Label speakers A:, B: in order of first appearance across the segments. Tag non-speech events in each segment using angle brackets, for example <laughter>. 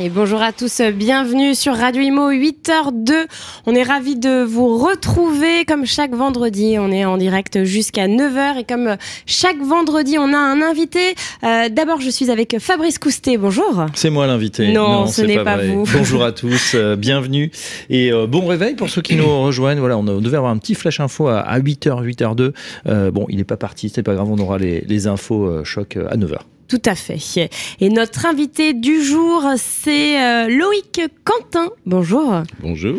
A: Et bonjour à tous, bienvenue sur Radio Imo 8h02. On est ravis de vous retrouver comme chaque vendredi. On est en direct jusqu'à 9h et comme chaque vendredi, on a un invité. Euh, D'abord, je suis avec Fabrice Coustet. Bonjour.
B: C'est moi l'invité.
A: Non, ce n'est pas, vous.
B: Bonjour à tous, euh, bienvenue et euh, bon réveil pour ceux qui nous <coughs> rejoignent. Voilà, on, devait avoir un petit flash info à, 8h, 8h02. Euh, bon, il n'est pas parti, c'est pas grave, on aura les, les infos choc à 9h.
A: Tout à fait. Et notre invité du jour, c'est euh, Loïc Quentin. Bonjour.
C: Bonjour.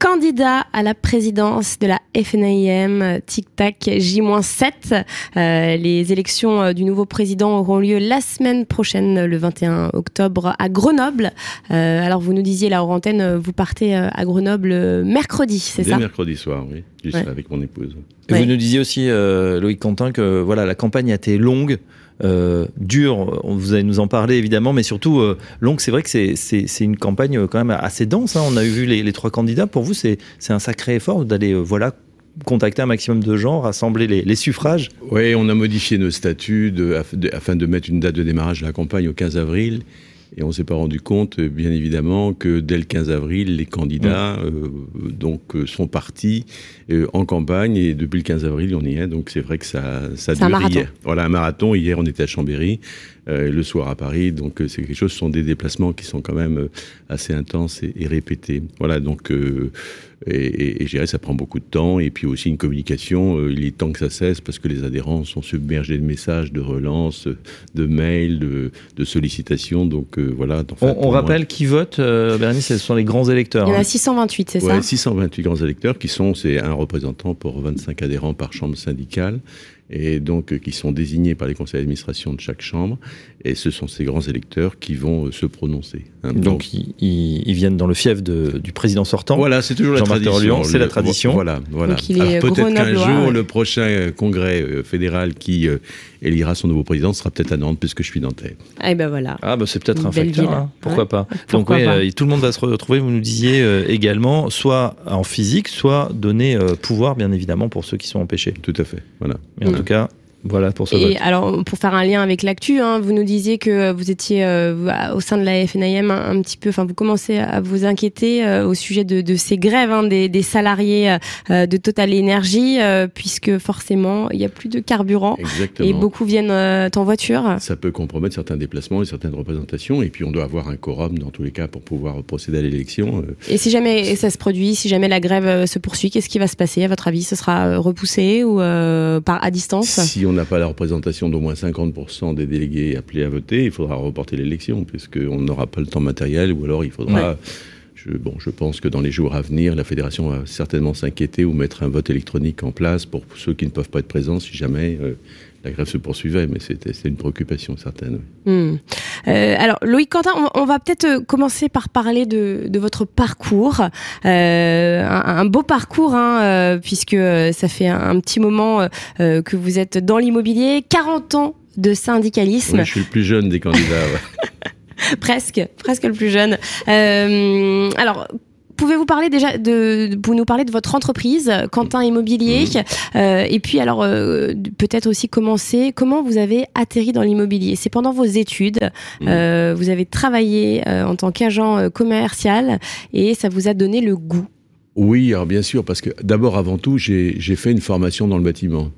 A: Candidat à la présidence de la FNIM Tic Tac J-7. Euh, les élections euh, du nouveau président auront lieu la semaine prochaine, le 21 octobre, à Grenoble. Euh, alors, vous nous disiez, la antenne, vous partez à Grenoble mercredi, c'est ça?
C: mercredi soir, oui. Je
A: Ouais.
C: avec mon épouse.
B: Et
A: Ouais.
B: Vous nous disiez aussi, euh, Loïc Quentin, que voilà, la campagne a été longue, euh, dure. Vous allez nous en parler évidemment, mais surtout euh, longue. C'est vrai que c'est- une campagne euh, quand même assez dense. hein. On a vu les, les trois candidats. Pour vous, c'est un sacré effort d'aller euh, voilà contacter un maximum de gens, rassembler les, les suffrages.
C: Oui, on a modifié nos statuts de- aff- de- afin de mettre une date de démarrage de la campagne au 15 avril. Et on s'est pas rendu compte, bien évidemment, que dès le 15 avril, les candidats euh, donc sont partis euh, en campagne et depuis le 15 avril, on y est. Donc c'est vrai que ça, ça
A: C'est un
C: dure
A: marathon.
C: hier. Voilà, un marathon. Hier, on était à Chambéry, euh, le soir à Paris. Donc euh, c'est quelque chose. Ce sont des déplacements qui sont quand même assez intenses et, et répétés. Voilà, donc euh, et, et, et je dirais ça prend beaucoup de temps et puis aussi une communication. euh, il est temps que ça cesse parce que les adhérents sont submergés de messages, de relances, de mails, de, de sollicitations. Donc euh, voilà. enfin,
B: On,
C: moi-
B: rappelle qui vote, euh, Bérénice, ce sont les grands électeurs.
A: Il y en
B: hein.
A: a 628, c'est
C: Ouais,
A: ça?
C: 628 grands électeurs qui sont, c'est un représentant pour 25 adhérents par chambre syndicale et donc euh, qui sont désignés par les conseils d'administration de chaque chambre et ce sont ces grands électeurs qui vont euh, se prononcer. hein.
B: Donc ils, ils- ils viennent dans le fief de- du président sortant.
C: Voilà, c'est toujours la tradition.
B: C'est la tradition.
C: Voilà, voilà. Alors, peut-être qu'un jour,
A: ouais.
C: le prochain euh, congrès fédéral qui euh, élira son nouveau président sera peut-être à Nantes, puisque je suis nantais.
A: Eh ben voilà.
B: Ah bah c'est peut-être un facteur, hein. pourquoi
A: Ouais.
B: pas.
A: Pourquoi
B: Donc
A: pas.
B: oui, euh, tout le monde va se retrouver, vous nous disiez euh, également, soit en physique, soit donner euh, pouvoir bien évidemment pour ceux qui sont empêchés.
C: Tout à fait. Voilà.
B: Tout cas, voilà pour ce
A: Et
B: vote.
A: alors, pour faire un lien avec l'actu, hein, vous nous disiez que vous étiez euh, au sein de la FNIM un, un petit peu, enfin, vous commencez à vous inquiéter euh, au sujet de, de ces grèves hein, des, des salariés euh, de Total Energy, euh, puisque forcément, il y a plus de carburant
C: Exactement.
A: et beaucoup viennent euh, en voiture.
C: Ça peut compromettre certains déplacements et certaines représentations. Et puis, on doit avoir un quorum dans tous les cas pour pouvoir procéder à l'élection. Euh,
A: Et si jamais ça se produit, si jamais la grève euh, se poursuit, qu'est-ce qui va se passer? À votre avis Ce sera euh, repoussé ou euh, par à distance?
C: Si on n'a pas la représentation d'au moins 50% des délégués appelés à voter, il faudra reporter l'élection, puisqu'on n'aura pas le temps matériel, ou alors il faudra... Je, bon, je pense que dans les jours à venir, la fédération va certainement s'inquiéter ou mettre un vote électronique en place pour ceux qui ne peuvent pas être présents si jamais euh, la grève se poursuivait. Mais c'était une préoccupation certaine. oui.
A: Hmm. Euh, alors, Loïc Quentin, on, on va peut-être euh, commencer par parler de, de votre parcours. Euh, un, un beau parcours, hein, euh, puisque ça fait un, un petit moment que vous êtes dans l'immobilier. 40 ans de syndicalisme,
C: Oui, je suis le plus jeune des candidats. ouais. <laughs>
A: presque, presque le plus jeune. Euh, alors... Pouvez-vous parler déjà de, vous nous parler de votre entreprise, Quentin Immobilier, euh, et puis alors euh, peut-être aussi commencer. Comment vous avez atterri dans l'immobilier C'est pendant vos études. Euh, vous avez travaillé en tant qu'agent commercial et ça vous a donné le goût.
C: Oui, alors bien sûr, parce que d'abord, avant tout, j'ai fait une formation dans le bâtiment.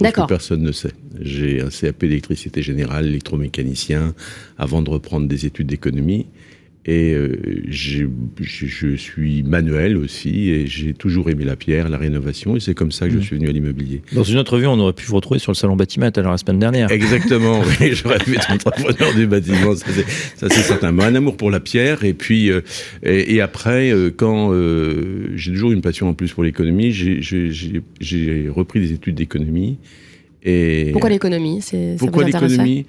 A: D'accord.
C: Personne ne sait. J'ai un CAP d'électricité générale, électromécanicien, avant de reprendre des études d'économie. Et euh, je, suis manuel aussi, et j'ai toujours aimé la pierre, la rénovation, et c'est comme ça que je
B: Mhm.
C: suis venu à l'immobilier.
B: Dans une autre vue, on aurait pu vous retrouver sur le salon Batimat alors la semaine dernière.
C: Exactement, <laughs> oui, j'aurais pu être entrepreneur du bâtiment, ça c'est, ça, c'est certain. Mais un amour pour la pierre, et puis, euh, et, et après, euh, quand euh, j'ai toujours une passion en plus pour l'économie, j'ai, repris des études d'économie. Et
A: Pourquoi l'économie C'est- ça
C: pourquoi l'économie?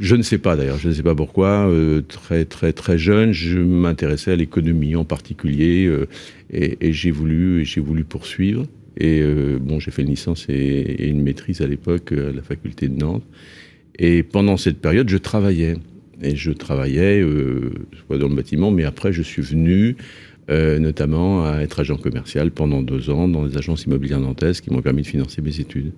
C: Je ne sais pas d'ailleurs, je ne sais pas pourquoi. Euh, très très très jeune, je m'intéressais à l'économie en particulier, euh, et, et j'ai voulu et j'ai voulu poursuivre. Et euh, bon, j'ai fait une licence et, et une maîtrise à l'époque euh, à la faculté de Nantes. Et pendant cette période, je travaillais. Et je travaillais euh, soit dans le bâtiment, mais après, je suis venu euh, notamment à être agent commercial pendant deux ans dans des agences immobilières nantaises qui m'ont permis de financer mes études.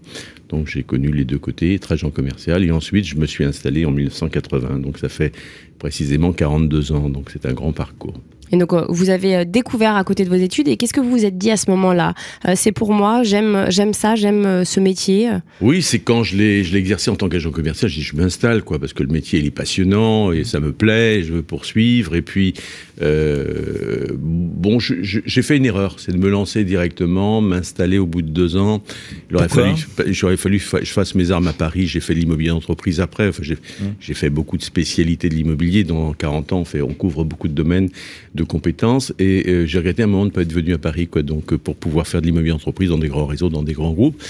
C: Donc j'ai connu les deux côtés, être agent commercial, et ensuite je me suis installé en 1980, donc ça fait précisément 42 ans, donc c'est un grand parcours.
A: Et donc, euh, vous avez euh, découvert à côté de vos études. Et qu'est-ce que vous vous êtes dit à ce moment-là? Euh, C'est pour moi, j'aime, j'aime ça, j'aime ce métier.
C: Oui, c'est quand je l'ai, je l'ai exercé en tant qu'agent commercial, je dis je m'installe, quoi, parce que le métier il est passionnant et ça me plaît, je veux poursuivre. Et puis, euh, bon, j'ai fait une erreur, c'est de me lancer directement, m'installer au bout de deux ans. Il aurait fallu, j'aurais fallu que je fasse mes armes à Paris. J'ai fait l'immobilier d'entreprise après. Enfin, j'ai, hum. j'ai fait beaucoup de spécialités de l'immobilier. Dans 40 ans, on, fait, on couvre beaucoup de domaines de compétences. Et euh, j'ai regretté un moment de ne pas être venu à Paris, quoi, donc euh, pour pouvoir faire de l'immobilier d'entreprise dans des grands réseaux, dans des grands groupes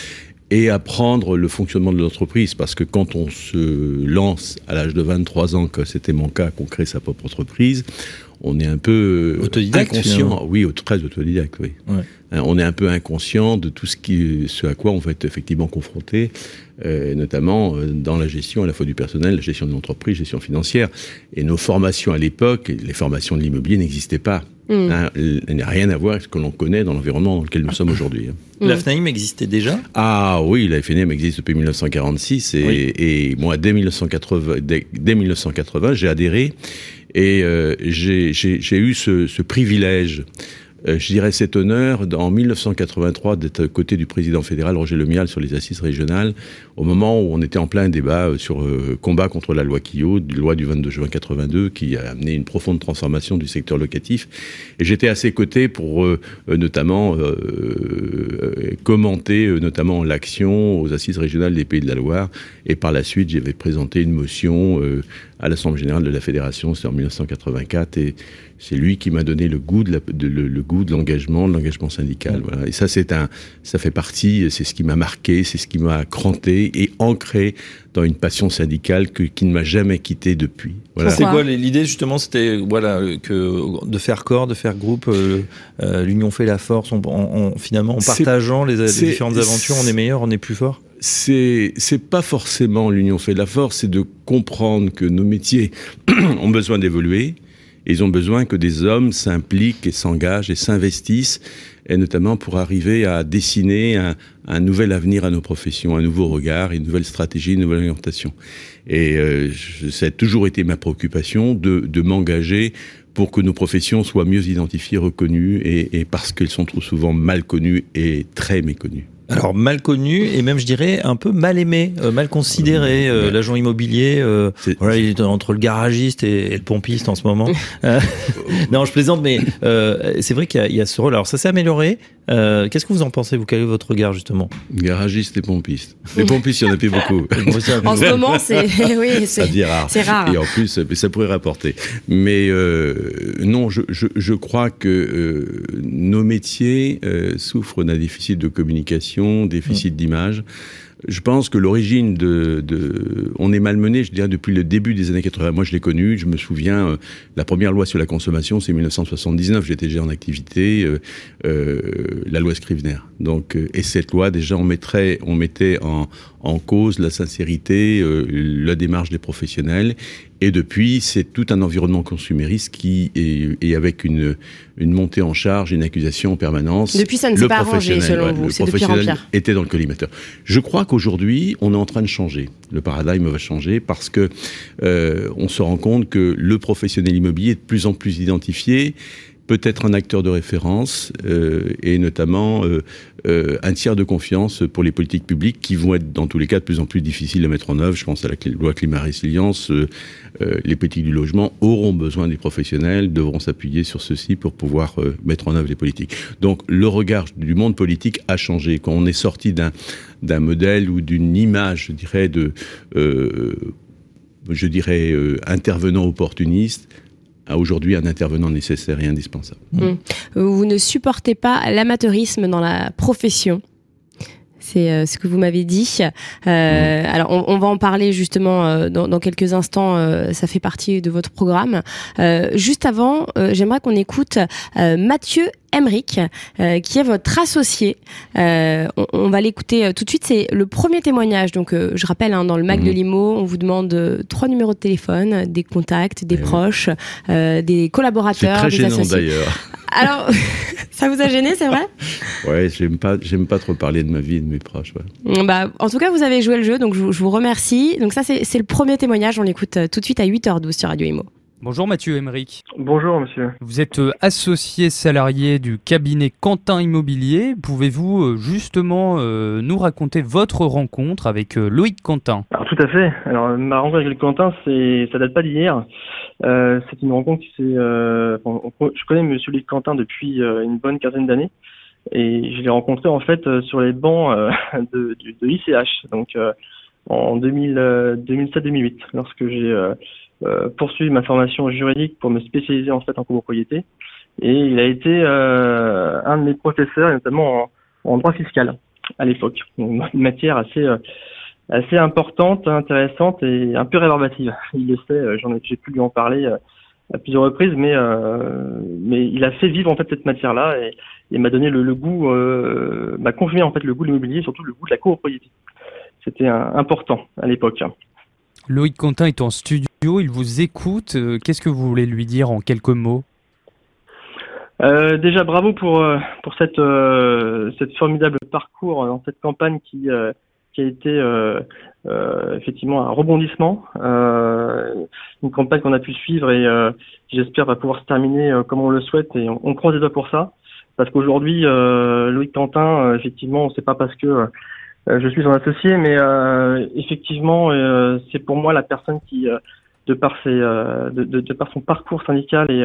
C: et apprendre le fonctionnement de l'entreprise. Parce que quand on se lance à l'âge de 23 ans, que c'était mon cas, qu'on crée sa propre entreprise, on est un peu
B: autodidacte,
C: inconscient. Oui, très autodidacte, oui. On est un peu inconscient de tout ce, qui, ce à quoi on va être effectivement confronté, euh, notamment euh, dans la gestion à la fois du personnel, la gestion de l'entreprise, gestion financière. Et nos formations à l'époque, les formations de l'immobilier n'existaient pas. Mm. Hein, elle n'a rien à voir avec ce que l'on connaît dans l'environnement dans lequel nous sommes aujourd'hui. Hein.
B: Mm. La FNAIM existait déjà?
C: Ah oui, la FNAIM existe depuis 1946 et, et moi, dès 1980, dès, 1980 j'ai adhéré et euh, j'ai eu ce, ce privilège euh, je dirais cet honneur en 1983 d'être à côté du président fédéral Roger Lemial sur les assises régionales, au moment où on était en plein débat euh, sur euh, combat contre la loi Quillot, loi du 22 juin 82, qui a amené une profonde transformation du secteur locatif. Et j'étais à ses côtés pour notamment commenter notamment l'action aux assises régionales des Pays de la Loire. Et par la suite, j'avais présenté une motion à l'Assemblée générale de la Fédération, c'est en 1984, et c'est lui qui m'a donné le goût de, le, goût de l'engagement, de l'engagement syndical. Voilà. Et ça, c'est un, ça fait partie, c'est ce qui m'a marqué, c'est ce qui m'a cranté et ancré dans une passion syndicale que, qui ne m'a jamais quitté depuis.
B: Voilà. C'est quoi l'idée justement C'était voilà que de faire corps, de faire groupe. Euh, euh, l'union fait la force. On, finalement, en partageant les, différentes aventures, on est meilleur, on est plus fort?
C: C'est pas forcément l'union fait la force, c'est de comprendre que nos métiers <clears throat> ont besoin d'évoluer. Ils ont besoin que des hommes s'impliquent et s'engagent et s'investissent, et notamment pour arriver à dessiner un, nouvel avenir à nos professions, un nouveau regard, une nouvelle stratégie, une nouvelle orientation. Et euh, ça a toujours été ma préoccupation de, de m'engager pour que nos professions soient mieux identifiées, reconnues, et, et parce qu'elles sont trop souvent mal connues et très méconnues.
B: Alors mal connu et même je dirais un peu mal aimé, euh, mal considéré. Euh, l'agent immobilier, euh, voilà, il est entre le garagiste et, le pompiste en ce moment. <laughs> non, je plaisante, mais c'est vrai qu'il y, y, a ce rôle. Alors ça s'est amélioré. Qu'est-ce que vous en pensez Vous? Quel est votre regard justement?
C: Garagiste et pompiste. Les pompistes, il y en a plus beaucoup. <laughs>
A: en ce moment, c'est <laughs> oui, c'est rare. rare.
C: Et en plus, ça pourrait rapporter. Mais non, je, je, je, crois que nos métiers souffrent d'un déficit de communication déficit mm. d'image. Je pense que l'origine de, On est malmené, je dirais, depuis le début des années 80. Moi, je l'ai connu, je me souviens, euh, la première loi sur la consommation, c'est 1979, j'étais déjà en activité, euh, euh, la loi Scrivener. Donc, et cette loi, déjà, on, mettrait, on mettait en, en cause la sincérité, la démarche des professionnels et depuis, c'est tout un environnement consumériste qui est, avec une, une montée en charge, une accusation en permanence.
A: Depuis, ça ne s'est pas arrangé, selon vous.
C: C'est depuis était dans le collimateur. Je crois qu'aujourd'hui, on est en train de changer. Le paradigme va changer parce que euh, on se rend compte que le professionnel immobilier est de plus en plus identifié peut être un acteur de référence euh, et notamment euh, euh, un tiers de confiance pour les politiques publiques qui vont être dans tous les cas de plus en plus difficiles à mettre en œuvre. Je pense à la loi climat résilience. les politiques du logement auront besoin des professionnels, devront s'appuyer sur ceci pour pouvoir mettre en œuvre les politiques. Donc le regard du monde politique a changé. Quand on est sorti d'un d'un modèle ou d'une image, je dirais, de je dirais intervenant opportuniste, a aujourd'hui un intervenant nécessaire et indispensable.
A: Mmh. Vous ne supportez pas l'amateurisme dans la profession C'est ce que vous m'avez dit. Mmh. Alors, on, va en parler justement dans, quelques instants. ça fait partie de votre programme. juste avant, j'aimerais qu'on écoute Mathieu Emric, qui est votre associé. On, va l'écouter tout de suite. C'est le premier témoignage. Donc, je rappelle, hein, dans le Mac de mmh. Limo, on vous demande trois numéros de téléphone, des contacts, des eh proches, des collaborateurs.
C: Très gênant d'ailleurs.
A: Alors, <laughs> ça vous a gêné, c'est vrai <laughs>
C: Ouais, j'aime pas, j'aime pas trop parler de ma vie et de mes proches.
A: Bah, en tout cas, vous avez joué le jeu, donc je, vous remercie. Donc ça, c'est le premier témoignage. On l'écoute euh, tout de suite à 8h12 sur Radio Imo.
D: Bonjour Mathieu Emeric.
E: Bonjour monsieur.
D: Vous êtes euh, associé salarié du cabinet Quentin Immobilier. Pouvez-vous euh, justement nous raconter votre rencontre avec Loïc Quentin?
E: Alors tout à fait. Alors ma rencontre avec Loïc Quentin, c'est ça date pas d'hier. Euh, c'est une rencontre qui s'est. Euh, je connais Monsieur Luc Quentin depuis euh, une bonne quinzaine d'années et je l'ai rencontré en fait sur les bancs <laughs> de, de, de l'ICH, donc en 2007-2008, lorsque j'ai poursuivi ma formation juridique pour me spécialiser en fait en copropriété. Et il a été un de mes professeurs, notamment en, en droit fiscal à l'époque, une matière assez assez importante, intéressante et un peu rébarbative. <laughs> Il le sait, euh, j'ai pu lui en parler euh, à plusieurs reprises, mais euh, mais il a fait vivre en fait cette matière-là et, il m'a donné le, goût, m'a confirmé en fait le goût de l'immobilier, surtout le goût de la copropriété. C'était important à l'époque.
D: Loïc Quentin est en studio, il vous écoute. Qu'est-ce que vous voulez lui dire en quelques mots?
E: Déjà bravo pour pour cette cette formidable parcours dans cette campagne qui qui a été euh, euh, effectivement un rebondissement, euh, une campagne qu'on a pu suivre et j'espère va pouvoir se terminer comme on le souhaite et on, on croise les doigts pour ça. Parce qu'aujourd'hui, Loïc Quentin, effectivement, c'est pas parce que je suis son associé, mais effectivement, c'est pour moi la personne qui, de par ses, de, de, de, par son parcours syndical et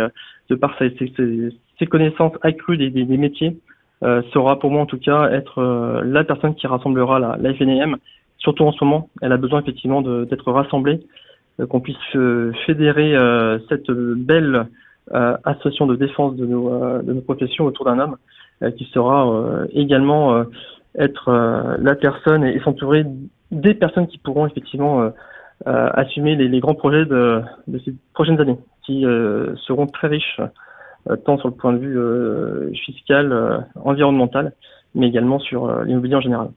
E: de par ses, ses, ses connaissances accrues des, des, des métiers, euh, sera pour moi en tout cas être euh, la personne qui rassemblera la, la FNAM. Surtout en ce moment, elle a besoin effectivement d'être rassemblée, euh, qu'on puisse fédérer cette belle association de défense de nos, de nos professions autour d'un homme, qui sera également être la personne et, s'entourer des personnes qui pourront effectivement assumer les, les, grands projets de, de, ces prochaines années, qui seront très riches euh, tant sur le point de vue euh, fiscal, euh, environnemental, mais également sur l'immobilier en général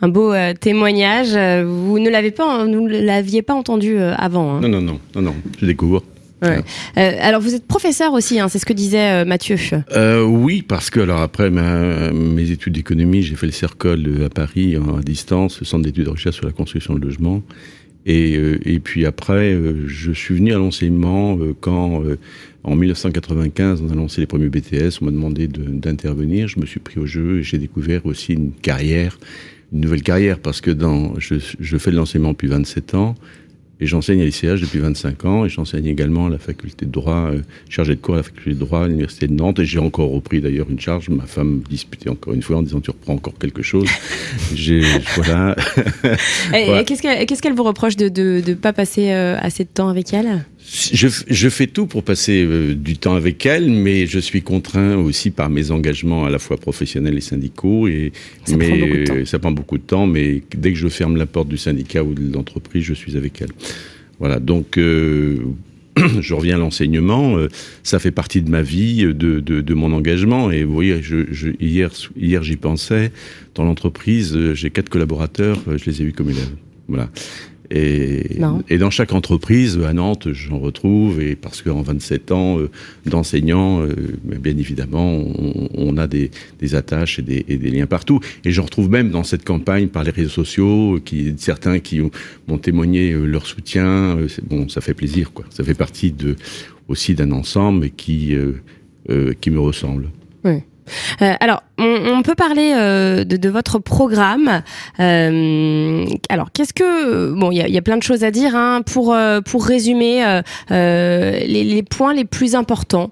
A: un beau témoignage. Vous ne l'avez pas, nous l'aviez pas entendu avant.
C: Hein? Non, non, non, non, non, je découvre.
A: Alors vous êtes professeur aussi, hein, c'est ce que disait Mathieu.
C: oui, parce que alors après mes études d'économie, j'ai fait le CERCOL à Paris à distance, le centre d'études de recherche sur la construction de logements. Et, et puis après, je suis venu à l'enseignement quand en 1995, on a lancé les premiers BTS, on m'a demandé d'intervenir, je me suis pris au jeu et j'ai découvert aussi une carrière, une nouvelle carrière, parce que dans, je, je fais de l'enseignement depuis 27 ans, et j'enseigne à l'ICH depuis 25 ans et j'enseigne également à la faculté de droit, euh, chargé de cours à la faculté de droit à l'université de Nantes. Et j'ai encore repris d'ailleurs une charge. Ma femme me disputait encore une fois en disant tu reprends encore quelque chose. <laughs> j'ai voilà.
A: et, Qu'est-ce qu'elle vous reproche de ne pas passer euh, assez de temps avec elle?
C: Je, je, fais tout pour passer euh, du temps avec elle, mais je suis contraint aussi par mes engagements à la fois professionnels et syndicaux. Et,
A: ça
C: mais,
A: prend beaucoup de temps.
C: Ça prend beaucoup de temps, mais dès que je ferme la porte du syndicat ou de l'entreprise, je suis avec elle. Voilà, donc euh, <clears throat> je reviens à l'enseignement. Euh, ça fait partie de ma vie, de, de, de mon engagement. Et vous voyez, je, je, hier, hier j'y pensais. Dans l'entreprise, j'ai quatre collaborateurs, je les ai eus comme élèves. Voilà. Et, et, dans chaque entreprise, à Nantes, j'en retrouve, et parce qu'en 27 ans euh, d'enseignant, euh, bien évidemment, on, on a des, des attaches et des, et des, liens partout. Et j'en retrouve même dans cette campagne par les réseaux sociaux, qui, certains qui m'ont témoigné euh, leur soutien. bon, ça fait plaisir, quoi. Ça fait partie de, aussi d'un ensemble qui, qui me ressemble.
A: Oui. Euh, alors, on, peut parler euh, de, votre programme. Euh, alors, qu'est-ce que bon, il y a, plein de choses à dire hein, pour pour résumer les, points les plus importants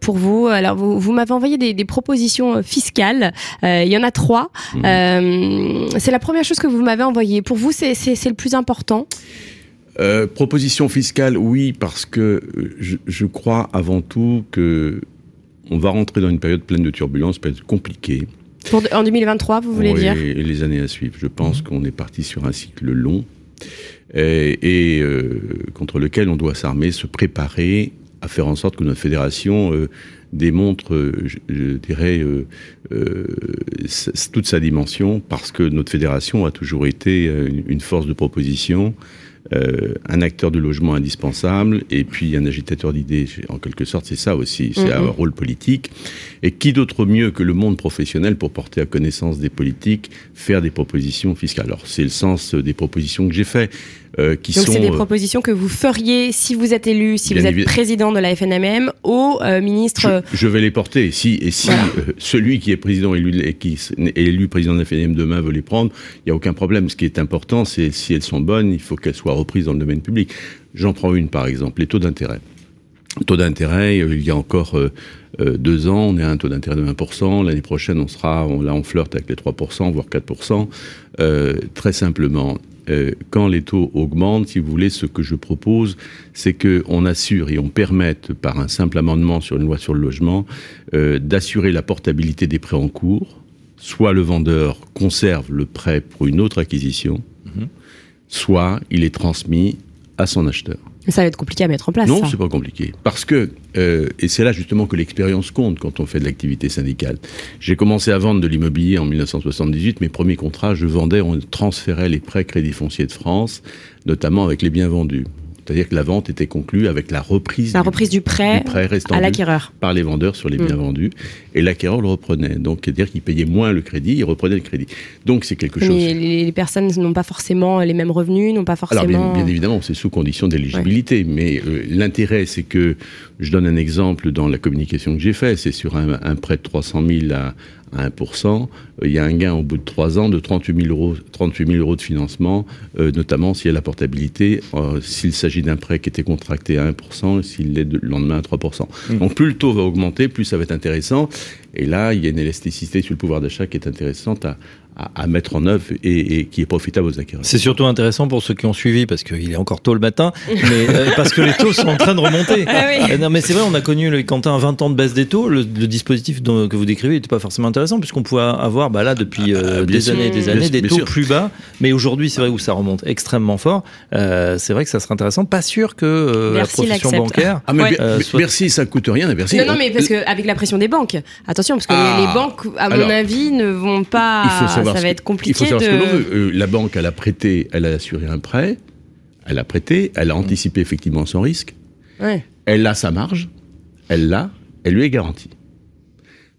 A: pour vous. Alors, vous, m'avez envoyé des, propositions fiscales. Il y en a trois. Mmh. c'est la première chose que vous m'avez envoyée. Pour vous, c'est le plus important?
C: proposition fiscale, oui, parce que je, je crois avant tout que on va rentrer dans une période pleine de turbulences, période compliquée.
A: Pour en 2023, vous voulez
C: Oui,
A: dire
C: Et les années à suivre. Je pense qu'on est parti sur un cycle long et, et, euh, contre lequel on doit s'armer, se préparer à faire en sorte que notre fédération euh, démontre, euh, je, je dirais, toute sa dimension, parce que notre fédération a toujours été une, une force de proposition, euh, un acteur de logement indispensable, et puis un agitateur d'idées. En quelque sorte, c'est ça aussi, c'est un
A: Mhm.
C: rôle politique. Et qui d'autre mieux que le monde professionnel pour porter à connaissance des politiques, faire des propositions fiscales? Alors, c'est le sens des propositions que j'ai fait, euh, qui
A: Donc
C: sont...
A: c'est des
C: euh,
A: propositions que vous feriez si vous êtes élu, si vous êtes
C: évi-
A: président de la FNMM, au euh, ministre.
C: Je, je vais les porter. Et si, et si
A: Voilà.
C: euh, celui qui est président élu, et qui est élu président de la FNM demain veut les prendre, il n'y a aucun problème. Ce qui est important, c'est si elles sont bonnes, il faut qu'elles soient reprises dans le domaine public. J'en prends une, par exemple, les taux d'intérêt. Taux d'intérêt, il y a encore deux ans, on est à un taux d'intérêt de 20%. L'année prochaine, on sera, on, là, on flirte avec les 3%, voire 4%. Euh, très simplement, euh, quand les taux augmentent, si vous voulez, ce que je propose, c'est qu'on assure et on permette, par un simple amendement sur une loi sur le logement, euh, d'assurer la portabilité des prêts en cours. Soit le vendeur conserve le prêt pour une autre acquisition, soit il est transmis à son acheteur.
A: Ça va être compliqué à mettre en place.
C: Non, c'est pas compliqué. Parce que, euh, et c'est là justement que l'expérience compte quand on fait de l'activité syndicale. J'ai commencé à vendre de l'immobilier en 1978. Mes premiers contrats, je vendais, on transférait les prêts crédits fonciers de France, notamment avec les biens vendus. C'est-à-dire que la vente était conclue avec la reprise,
A: La reprise du prêt,
C: du prêt restant
A: à l'acquéreur.
C: par les vendeurs sur les
A: Mm.
C: biens vendus, et l'acquéreur le reprenait. Donc, c'est-à-dire qu'il payait moins le crédit, il reprenait le crédit. Donc, c'est quelque chose.
A: Mais les, personnes n'ont pas forcément les mêmes revenus, n'ont pas forcément.
C: Alors bien, bien évidemment, c'est sous condition d'éligibilité, mais euh, l'intérêt, c'est que je donne un exemple dans la communication que j'ai fait, c'est sur un, un prêt de 300 000 à, à 1%, euh, il y a un gain au bout de trois ans de 38 000 euros, 38 000 euros de financement, euh, notamment s'il y a la portabilité, euh, s'il s'agit d'un prêt qui était contracté à 1%, et s'il l'est le lendemain à 3%. Donc plus le taux va augmenter, plus ça va être intéressant. Et là, il y a une élasticité sur le pouvoir d'achat qui est intéressante à, à, à mettre en œuvre et, et qui est profitable aux acquéreurs.
B: C'est surtout intéressant pour ceux qui ont suivi, parce qu'il est encore tôt le matin, <laughs> mais euh, parce que les taux sont en train de remonter.
A: Ah oui.
B: Euh, Non, mais c'est vrai, on a connu le Quentin 20 ans de baisse des taux. Le, le dispositif dont- que vous décrivez n'était pas forcément intéressant, puisqu'on pouvait avoir bah là depuis euh,
C: Ah,
B: des
C: sûr.
B: années et des années des
C: bien
B: taux
C: sûr.
B: plus bas. Mais aujourd'hui, c'est vrai où ça remonte extrêmement fort. Euh, c'est vrai que ça serait intéressant. Pas sûr que euh, la profession bancaire.
C: Ah mais
A: Ouais.
B: Euh, soit-
C: Bercy, ça coûte rien à Bercy.
A: non, non,
C: On-
A: mais parce qu'avec la pression des banques, attention, parce que
C: Ah.
A: les, les banques, à mon
C: Alors,
A: avis, ne vont pas.
C: il faut savoir
A: ça va être compliqué
C: Il faut savoir
A: de.
C: ce que l'on veut. Euh, la banque, elle a prêté, elle a assuré un prêt, elle a prêté, elle a anticipé effectivement son risque,
A: Ouais.
C: elle a sa marge, elle l'a, elle lui est garantie.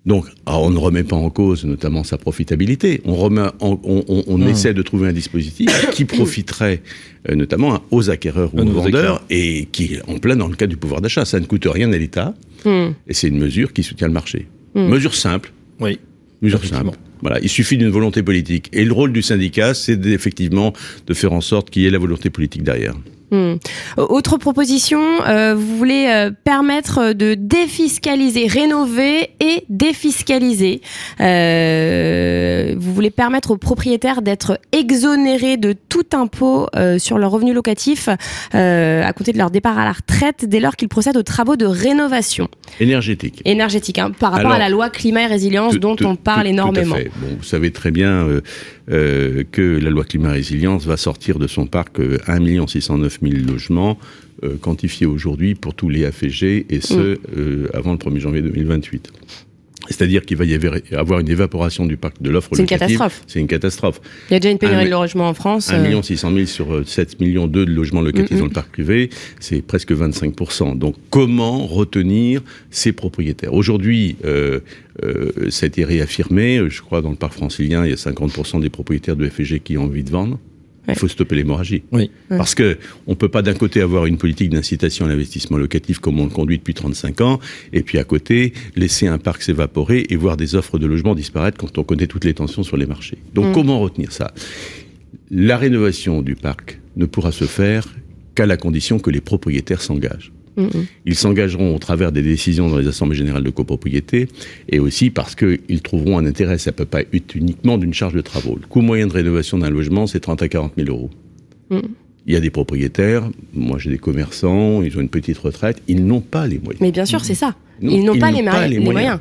C: Donc, alors, on ne remet pas en cause notamment sa profitabilité. On, remet en- on, on- on essaie de trouver un dispositif <coughs> qui profiterait euh, notamment aux acquéreurs ou
B: Aux
C: vendeurs et qui est en plein dans le cadre du pouvoir d'achat. Ça ne coûte rien à l'État
A: Hmm.
C: et c'est une mesure qui soutient le marché.
A: Hmm.
C: Mesure simple,
B: Oui.
C: Mesure simple. Voilà, il suffit d'une volonté politique. Et le rôle du syndicat, c'est effectivement de faire en sorte qu'il y ait la volonté politique derrière.
A: Hmm. Autre proposition, euh, vous voulez euh, permettre de défiscaliser, rénover et défiscaliser. Euh, vous voulez permettre aux propriétaires d'être exonérés de tout impôt euh, sur leurs revenus locatifs euh, à compter de leur départ à la retraite dès lors qu'ils procèdent aux travaux de rénovation
C: Énergétique.
A: énergétique hein, par rapport
C: Alors,
A: à la loi climat et résilience
C: Tout-
A: dont
C: tout-
A: on parle
C: tout-
A: énormément.
C: Bon, vous savez très bien euh, euh, que la loi climat résilience va sortir de son parc euh, 1 609 000 logements euh, quantifiés aujourd'hui pour tous les AFG et ce
A: Mm.
C: euh, avant le 1er janvier 2028. C'est-à-dire qu'il va y avoir- une évaporation du parc de l'offre
A: C'est une
C: locative.
A: catastrophe.
C: C'est une catastrophe.
A: Il y a déjà une pénurie
C: Un-
A: de logement en France.
C: 1
A: euh,
C: million 600 000 sur euh, 7 millions 2 de logements locatifs
A: Mm, mm.
C: dans le parc privé, c'est presque 25 Donc, comment retenir ces propriétaires? Aujourd'hui, euh, euh, ça a été réaffirmé. Je crois dans le parc francilien, il y a 50% des propriétaires de FG qui ont envie de vendre. Il faut stopper l'hémorragie.
B: Oui.
C: Parce que on peut pas d'un côté avoir une politique d'incitation à l'investissement locatif comme on le conduit depuis 35 ans, et puis à côté laisser un parc s'évaporer et voir des offres de logements disparaître quand on connaît toutes les tensions sur les marchés. Donc
A: Mm.
C: comment retenir ça? La rénovation du parc ne pourra se faire qu'à la condition que les propriétaires s'engagent. Ils s'engageront au travers des décisions dans les assemblées générales de copropriété et aussi parce qu'ils trouveront un intérêt. Ça ne peut pas être uniquement d'une charge de travaux. Le coût moyen de rénovation d'un logement, c'est 30 à 40 000 euros.
A: Mm.
C: Il y a des propriétaires, moi j'ai des commerçants, ils ont une petite retraite, ils n'ont pas les moyens.
A: Mais bien sûr, c'est ça. Ils n'ont pas, les, moyens.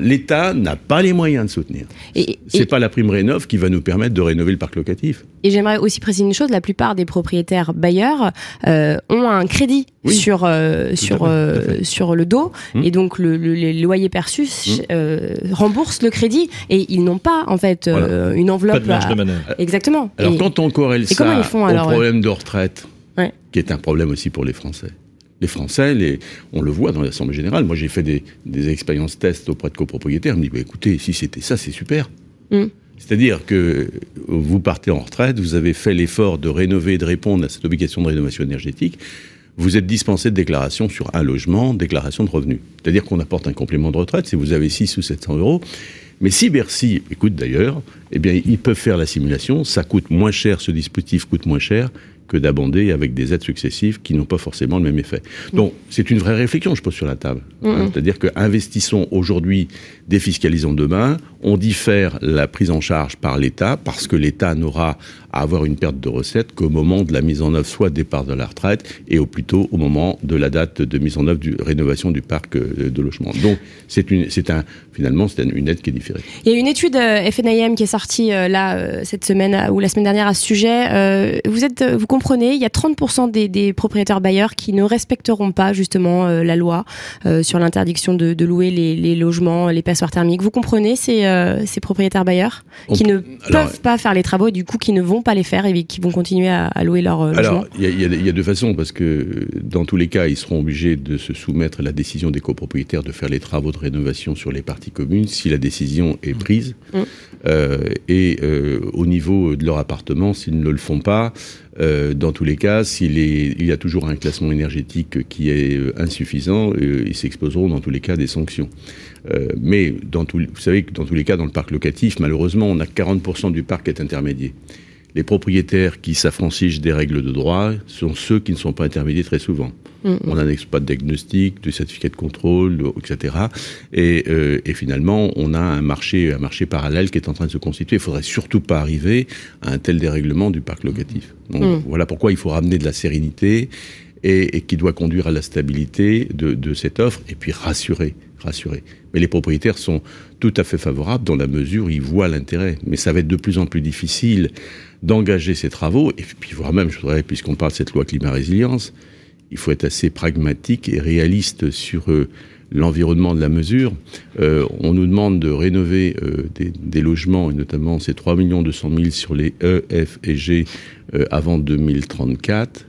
C: L'État n'a pas les moyens de soutenir. Et, c'est pas la prime rénov qui va nous permettre de rénover le parc locatif.
A: Et j'aimerais aussi préciser une chose la plupart des propriétaires bailleurs euh, ont un crédit sur euh, sur euh, sur le dos hum. et donc le, les loyers perçus hum. remboursent le crédit et ils n'ont pas en fait une enveloppe. Exactement.
C: Alors quand on corrèle ça ils font, au problème de retraite, qui est un problème aussi pour les Français les Français, les, on le voit dans l'Assemblée générale. Moi, j'ai fait des, expériences tests auprès de copropriétaires. Ils me disent bah, écoutez, si c'était ça, c'est super. Mm. C'est-à-dire que vous partez en retraite, vous avez fait l'effort de rénover, de répondre à cette obligation de rénovation énergétique. Vous êtes dispensé de déclaration sur un logement, déclaration de revenus. C'est-à-dire qu'on apporte un complément de retraite si vous avez 6 ou 700 euros. Mais si Bercy écoute d'ailleurs, eh bien, ils peuvent faire la simulation. Ça coûte moins cher, ce dispositif coûte moins cher que d'abonder avec des aides successives qui n'ont pas forcément le même effet. Donc, c'est une vraie réflexion, je pose sur la table. Hein. C'est-à-dire que investissons aujourd'hui, défiscalisons demain, on diffère la prise en charge par l'État parce que l'État n'aura à avoir une perte de recettes qu'au moment de la mise en œuvre, soit départ de la retraite, et au plus tôt au moment de la date de mise en œuvre du rénovation du parc euh, de logement. Donc, c'est une, c'est un, finalement, c'est une aide qui est différée.
A: Il y a une étude euh, FNIM qui est sortie euh, là cette semaine ou la semaine dernière à ce sujet. vous êtes, vous comprenez, il y a 30% des, propriétaires bailleurs qui ne respecteront pas justement la loi sur l'interdiction de, louer les, logements, les passoires thermiques. Vous comprenez ces, ces propriétaires bailleurs qui ne peuvent pas faire les travaux et du coup qui ne vont pas les faire et qui vont continuer à, louer leur euh,
C: Alors, il y, a deux façons, parce que dans tous les cas, ils seront obligés de se soumettre à la décision des copropriétaires de faire les travaux de rénovation sur les parties communes si la décision est prise. Mmh. Euh, et euh, au niveau de leur appartement, s'ils ne le font pas, dans tous les cas, s'il il y a toujours un classement énergétique qui est insuffisant, ils s'exposeront dans tous les cas des sanctions. mais dans vous savez que dans tous les cas, dans le parc locatif, malheureusement, on a 40% du parc qui est intermédiaire les propriétaires qui s'affranchissent des règles de droit sont ceux qui ne sont pas intermédiaires très souvent. Mm-hmm. On n'annexe pas de diagnostic, de certificat de contrôle, etc. Euh, et, finalement, on a un marché, un marché parallèle qui est en train de se constituer. Il faudrait surtout pas arriver à un tel dérèglement du parc locatif. Donc, mm. Voilà pourquoi il faut ramener de la sérénité et, qui doit conduire à la stabilité de, de cette offre et puis rassurer, rassurer. Mais les propriétaires sont tout à fait favorables dans la mesure où ils voient l'intérêt. Mais ça va être de plus en plus difficile d'engager ces travaux. Et puis, voire même, je voudrais, puisqu'on parle de cette loi climat-résilience, il faut être assez pragmatique et réaliste sur euh, l'environnement de la mesure. Euh, on nous demande de rénover euh, des, logements, et notamment ces 3 200 000 sur les E, F et G avant 2034.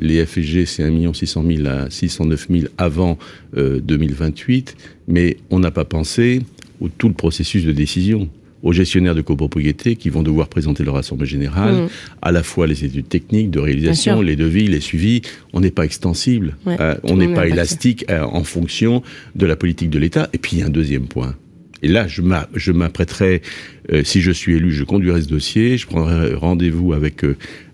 C: les F et G, c'est 1 600 000 à 609 000 avant 2028, mais on n'a pas pensé au tout le processus de décision aux gestionnaires de copropriété qui vont devoir présenter leur assemblée générale, mm. à la fois les études techniques de réalisation, les devis, les suivis. On n'est pas extensible, euh, on n'est pas élastique euh, en fonction de la politique de l'État. Et puis il y a un deuxième point. Et là, je m'apprêterai, euh, si je suis élu, je conduirai ce dossier, je prendrai rendez-vous avec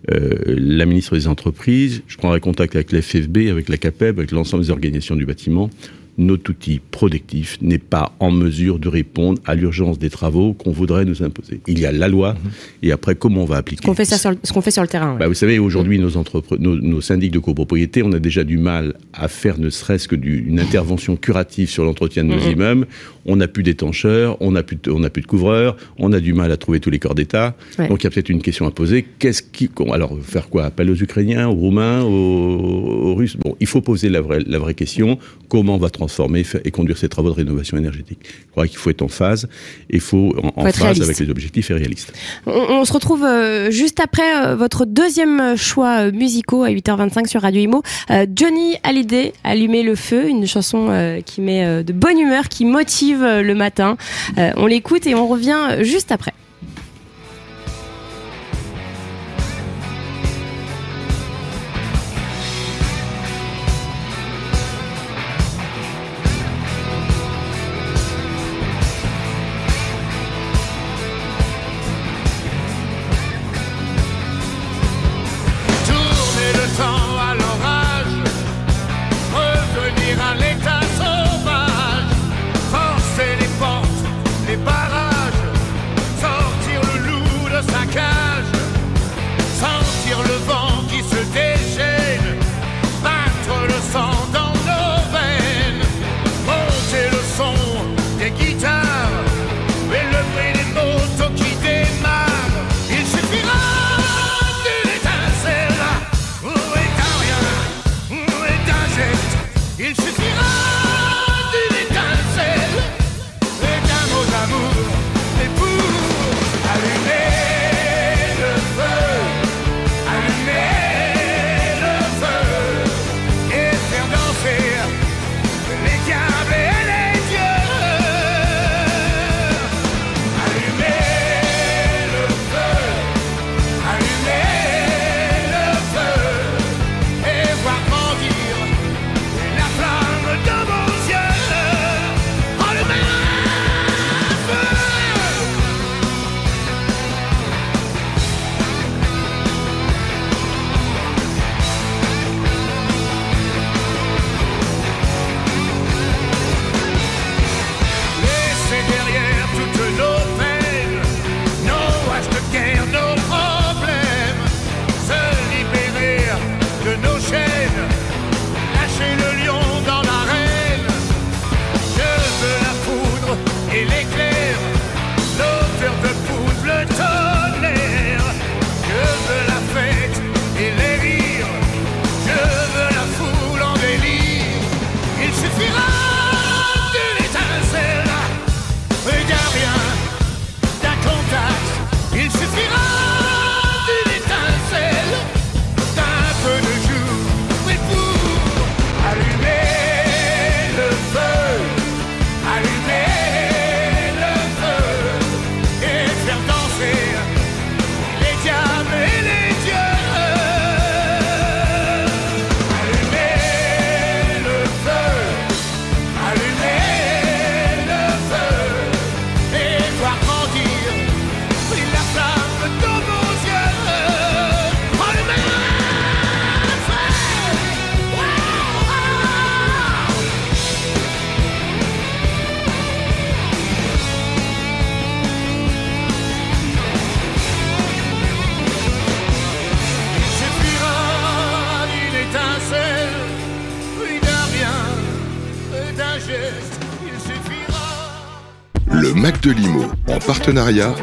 C: la ministre des Entreprises, je prendrai contact avec l'FFB, avec la CAPEB, avec l'ensemble des organisations du bâtiment notre outil productif n'est pas en mesure de répondre à l'urgence des travaux qu'on voudrait nous imposer. Il y a la loi, mhm. et après, comment on va appliquer
A: Ce qu'on fait, ça sur, ce qu'on fait sur le terrain.
C: Bah, vous savez, aujourd'hui, nos, nos, nos, syndics de copropriété, on a déjà du mal à faire ne serait-ce que d'une intervention curative sur l'entretien de nos mhm. immeubles. On n'a plus d'étancheurs, on n'a plus, de, on plus de couvreurs, on a du mal à trouver tous les corps d'État. Donc il y a peut-être une question à poser. Qu'est-ce qui, alors faire quoi? Appel aux Ukrainiens, aux Roumains, aux, Russes? Bon, il faut poser la vraie, la vraie question. Comment va transformer et conduire ces travaux de rénovation énergétique. Je crois qu'il faut être en phase, il faut en, phase avec les objectifs et réaliste.
A: On, se retrouve euh, juste après euh, votre deuxième choix euh, musicaux à 8h25 sur Radio Imo. Johnny Hallyday, Allumer le feu, une chanson qui met de bonne humeur, qui motive le matin. on l'écoute et on revient juste après.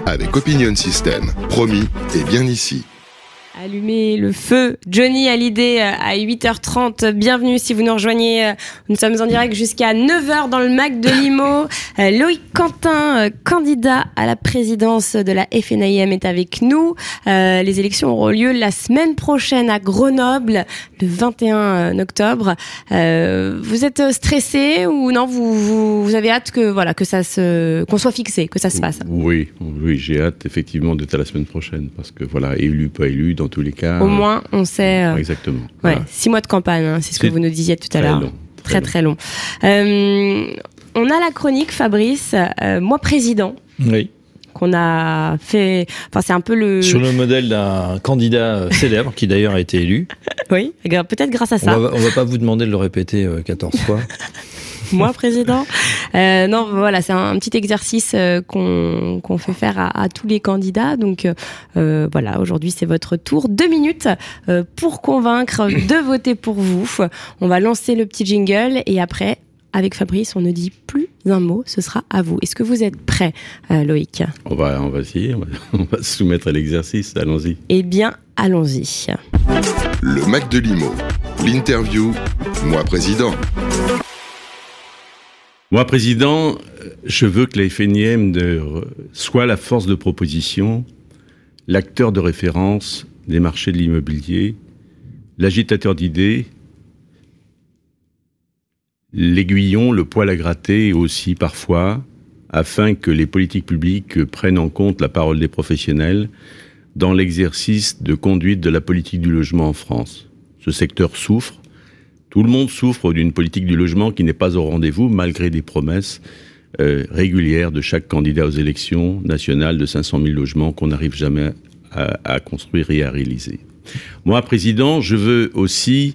F: Avec Opinion System. Promis, et bien ici.
A: Le feu. Johnny Hallyday euh, à 8h30. Bienvenue si vous nous rejoignez. Euh, nous sommes en direct jusqu'à 9h dans le MAC de Limo. Euh, Loïc Quentin, candidat à la présidence de la FNIM, est avec nous. Les élections auront lieu la semaine prochaine à Grenoble, le 21 octobre. Vous êtes stressé ou non? Vous, vous, avez hâte que voilà que ça se qu'on soit fixé, que ça se fasse?
C: Oui, oui, j'ai hâte effectivement d'être à la semaine prochaine parce que voilà, élu pas élu dans tous les cas.
A: Au moins, on sait.
C: Euh, exactement.
A: Ouais, six mois de campagne, hein, c'est ce que vous nous disiez tout à l'heure. Très, très long. Euh, on a la chronique, Fabrice, euh, moi président.
B: Oui
A: qu'on a fait. Enfin, c'est un peu le.
B: Sur le modèle d'un candidat célèbre qui d'ailleurs a été élu. <laughs>
A: oui, peut-être grâce à ça.
B: On va, va pas vous demander de le répéter 14 fois. <laughs> <laughs>
A: moi président. Euh, non, voilà, c'est un, petit exercice euh, qu'on fait faire à, tous les candidats. Donc euh, voilà, aujourd'hui c'est votre tour. Deux minutes pour convaincre de <coughs> voter pour vous. On va lancer le petit jingle et après, avec Fabrice, on ne dit plus un mot, ce sera à vous. Est-ce que vous êtes prêt, Loïc?
C: On va, on va essayer, on va, <laughs> on va se soumettre à l'exercice, allons-y.
A: Eh bien, allons-y.
F: Le Mac de Limo, l'interview, moi président.
C: Moi, président, je veux que la FNIM soit la force de proposition, l'acteur de référence des marchés de l'immobilier, l'agitateur d'idées, l'aiguillon, le poil à gratter aussi parfois, afin que les politiques publiques prennent en compte la parole des professionnels dans l'exercice de conduite de la politique du logement en France. Ce secteur souffre, tout le monde souffre d'une politique du logement qui n'est pas au rendez-vous malgré des promesses euh, régulières de chaque candidat aux élections nationales de 500 000 logements qu'on n'arrive jamais à, construire et à réaliser. Moi, président, je veux aussi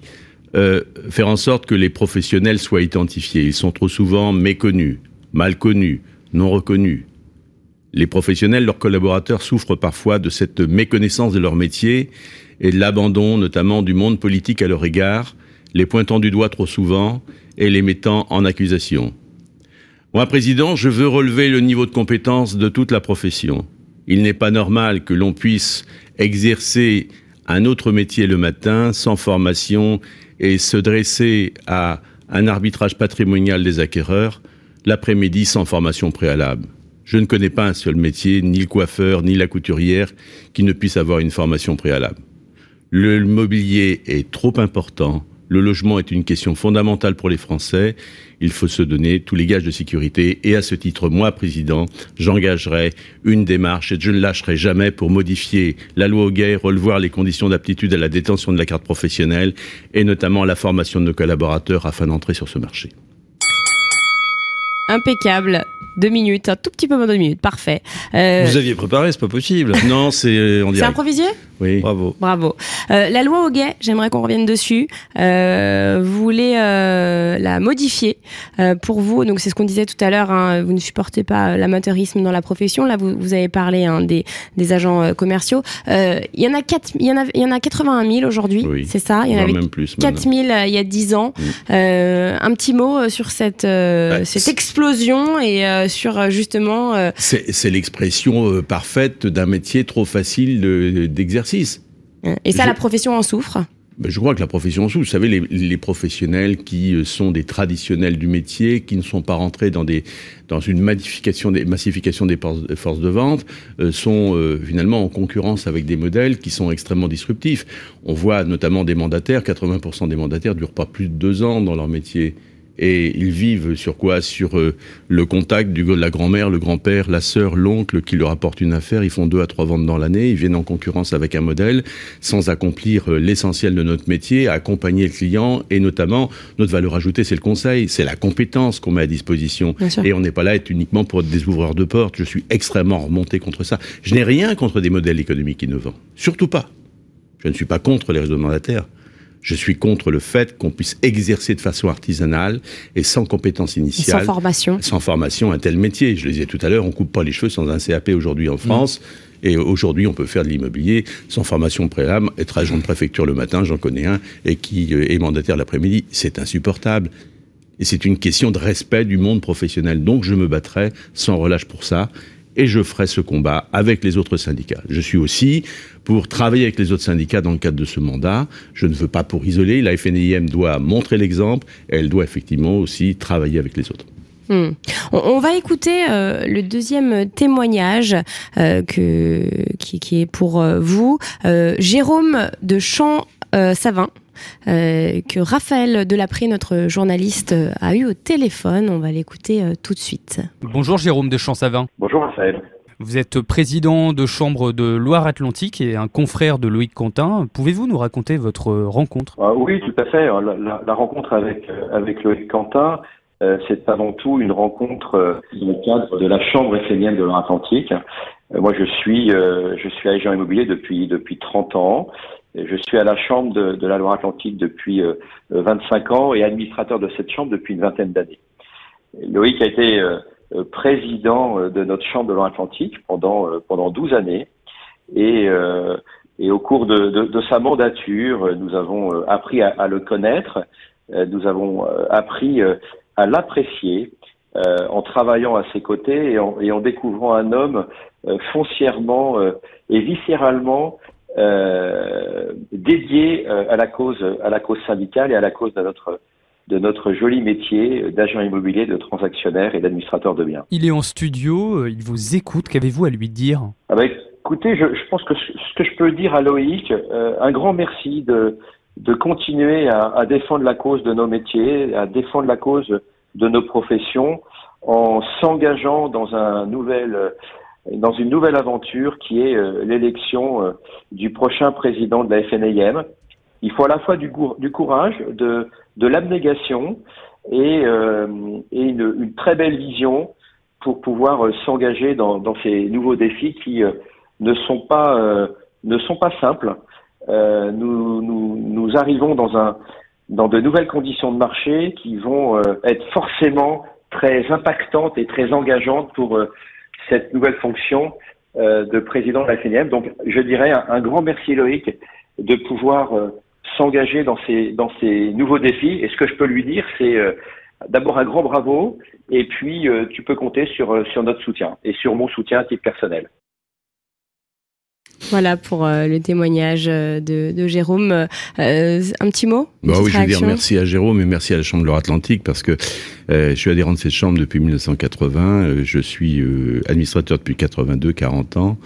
C: euh, faire en sorte que les professionnels soient identifiés. Ils sont trop souvent méconnus, mal connus, non reconnus. Les professionnels, leurs collaborateurs souffrent parfois de cette méconnaissance de leur métier et de l'abandon notamment du monde politique à leur égard les pointant du doigt trop souvent et les mettant en accusation. Moi, président, je veux relever le niveau de compétence de toute la profession. Il n'est pas normal que l'on puisse exercer un autre métier le matin sans formation et se dresser à un arbitrage patrimonial des acquéreurs l'après-midi sans formation préalable. Je ne connais pas un seul métier, ni le coiffeur, ni la couturière, qui ne puisse avoir une formation préalable. Le mobilier est trop important le logement est une question fondamentale pour les Français. Il faut se donner tous les gages de sécurité. Et à ce titre, moi, président, j'engagerai une démarche et je ne lâcherai jamais pour modifier la loi au gay, relevoir les conditions d'aptitude à la détention de la carte professionnelle et notamment la formation de nos collaborateurs afin d'entrer sur ce marché.
A: Impeccable. Deux minutes, un tout petit peu moins de deux minutes, parfait.
B: Euh, Vous aviez préparé, c'est pas possible.
C: non, c'est
A: C'est improvisé?
C: Oui.
B: Bravo.
A: Bravo. Euh, la loi au gay, j'aimerais qu'on revienne dessus. Euh, vous voulez la modifier pour vous. Donc c'est ce qu'on disait tout à l'heure. Hein, vous ne supportez pas l'amateurisme dans la profession. Là, vous, vous avez parlé hein, des, des agents commerciaux. Il y en a quatre, il y en a, il y en a 81 000 aujourd'hui.
C: Oui.
A: C'est ça?
C: Il
A: y en
C: avait même plus.
A: 4 000 il y a 10 ans. Mm. un petit mot sur cette, bah, cette explosion et sur euh, justement. Euh,
C: c'est l'expression euh, parfaite d'un métier trop facile
A: et ça, la profession en souffre
C: ben, je crois que la profession en souffre. Vous savez, les, professionnels qui sont des traditionnels du métier, qui ne sont pas rentrés dans, des, dans une massification des, massification des forces de vente, sont finalement en concurrence avec des modèles qui sont extrêmement disruptifs. On voit notamment des mandataires, 80% des mandataires durent pas plus de deux ans dans leur métier. Et ils vivent sur quoi? Sur euh, le contact du, de la grand-mère, le grand-père, la sœur, l'oncle qui leur apporte une affaire. Ils font deux à trois ventes dans l'année. Ils viennent en concurrence avec un modèle sans accomplir euh, l'essentiel de notre métier, accompagner le client et notamment notre valeur ajoutée, c'est le conseil, c'est la compétence qu'on met à disposition. Et on n'est pas là à être uniquement pour être des ouvreurs de porte. Je suis extrêmement remonté contre ça. Je n'ai rien contre des modèles économiques innovants. Surtout pas. Je ne suis pas contre les réseaux mandataires. Je suis contre le fait qu'on puisse exercer de façon artisanale et sans compétence initiale.
A: sans formation.
C: Sans formation, un tel métier. Je le disais tout à l'heure, on coupe pas les cheveux sans un CAP aujourd'hui en France. Et aujourd'hui, on peut faire de l'immobilier sans formation préalable, être agent de préfecture le matin, j'en connais un, et qui euh, est mandataire l'après-midi. C'est insupportable. Et c'est une question de respect du monde professionnel. Donc je me battrai sans relâche pour ça et je ferai ce combat avec les autres syndicats. Je suis aussi pour travailler avec les autres syndicats dans le cadre de ce mandat. Je ne veux pas pour isoler. La FNIM doit montrer l'exemple elle doit effectivement aussi travailler avec les autres.
A: Hmm. On, va écouter euh, le deuxième témoignage euh, qui, est pour euh, vous. Jérôme de Champ-Savin. que Raphaël Delapré, notre journaliste, a eu au téléphone. On va l'écouter tout de suite.
D: Bonjour Jérôme de Champ-Savin.
G: Bonjour Raphaël.
D: Vous êtes président de chambre de Loire-Atlantique et un confrère de Loïc Quentin. Pouvez-vous nous raconter votre rencontre?
G: Ah Oui, tout à fait. La, la rencontre avec, avec Loïc Quentin, euh, c'est avant tout une rencontre euh, dans le cadre de la Chambre FNIenne de l'Atlantique. Euh, moi, je suis, je suis agent immobilier depuis, depuis 30 ans. Je suis à la Chambre de, la Loire-Atlantique depuis 25 ans et administrateur de cette Chambre depuis une vingtaine d'années. Loïc a été président de notre Chambre de Loire-Atlantique pendant, pendant 12 années. Et, au cours de, sa mandature, nous avons appris à, le connaître. Nous avons appris à l'apprécier euh, en travaillant à ses côtés et en, découvrant un homme euh, foncièrement euh, et viscéralement euh, dédié à la cause à la cause syndicale et à la cause de notre de notre joli métier d'agent immobilier, de transactionnaire et d'administrateur de biens.
D: Il est en studio, il vous écoute, qu'avez-vous à lui dire?
G: Ah bah, Écoutez, je, je, pense que ce que je peux dire à Loïc, un grand merci de, de continuer à, à, défendre la cause de nos métiers, à défendre la cause de nos professions, en s'engageant dans un nouvel dans une nouvelle aventure qui est euh, l'élection euh, du prochain président de la FNIM. Il faut à la fois du, courage, de, l'abnégation et, euh, une, très belle vision pour pouvoir s'engager dans, ces nouveaux défis qui ne sont pas simples. Nous, arrivons dans, de nouvelles conditions de marché qui vont être forcément très impactantes et très engageantes pour cette nouvelle fonction de président de la FNIM. Donc, je dirais un, grand merci Loïc de pouvoir s'engager dans ces, nouveaux défis. Et ce que je peux lui dire, c'est d'abord un grand bravo, et puis tu peux compter sur, sur notre soutien et sur mon soutien à titre personnel.
A: Voilà pour euh, le témoignage euh, de, Jérôme. Euh, un petit mot
C: bah Oui, je veux dire merci à Jérôme et merci à la Chambre de l'Atlantique parce que je suis adhérent de cette Chambre depuis 1980. je suis administrateur depuis 82, 40 ans.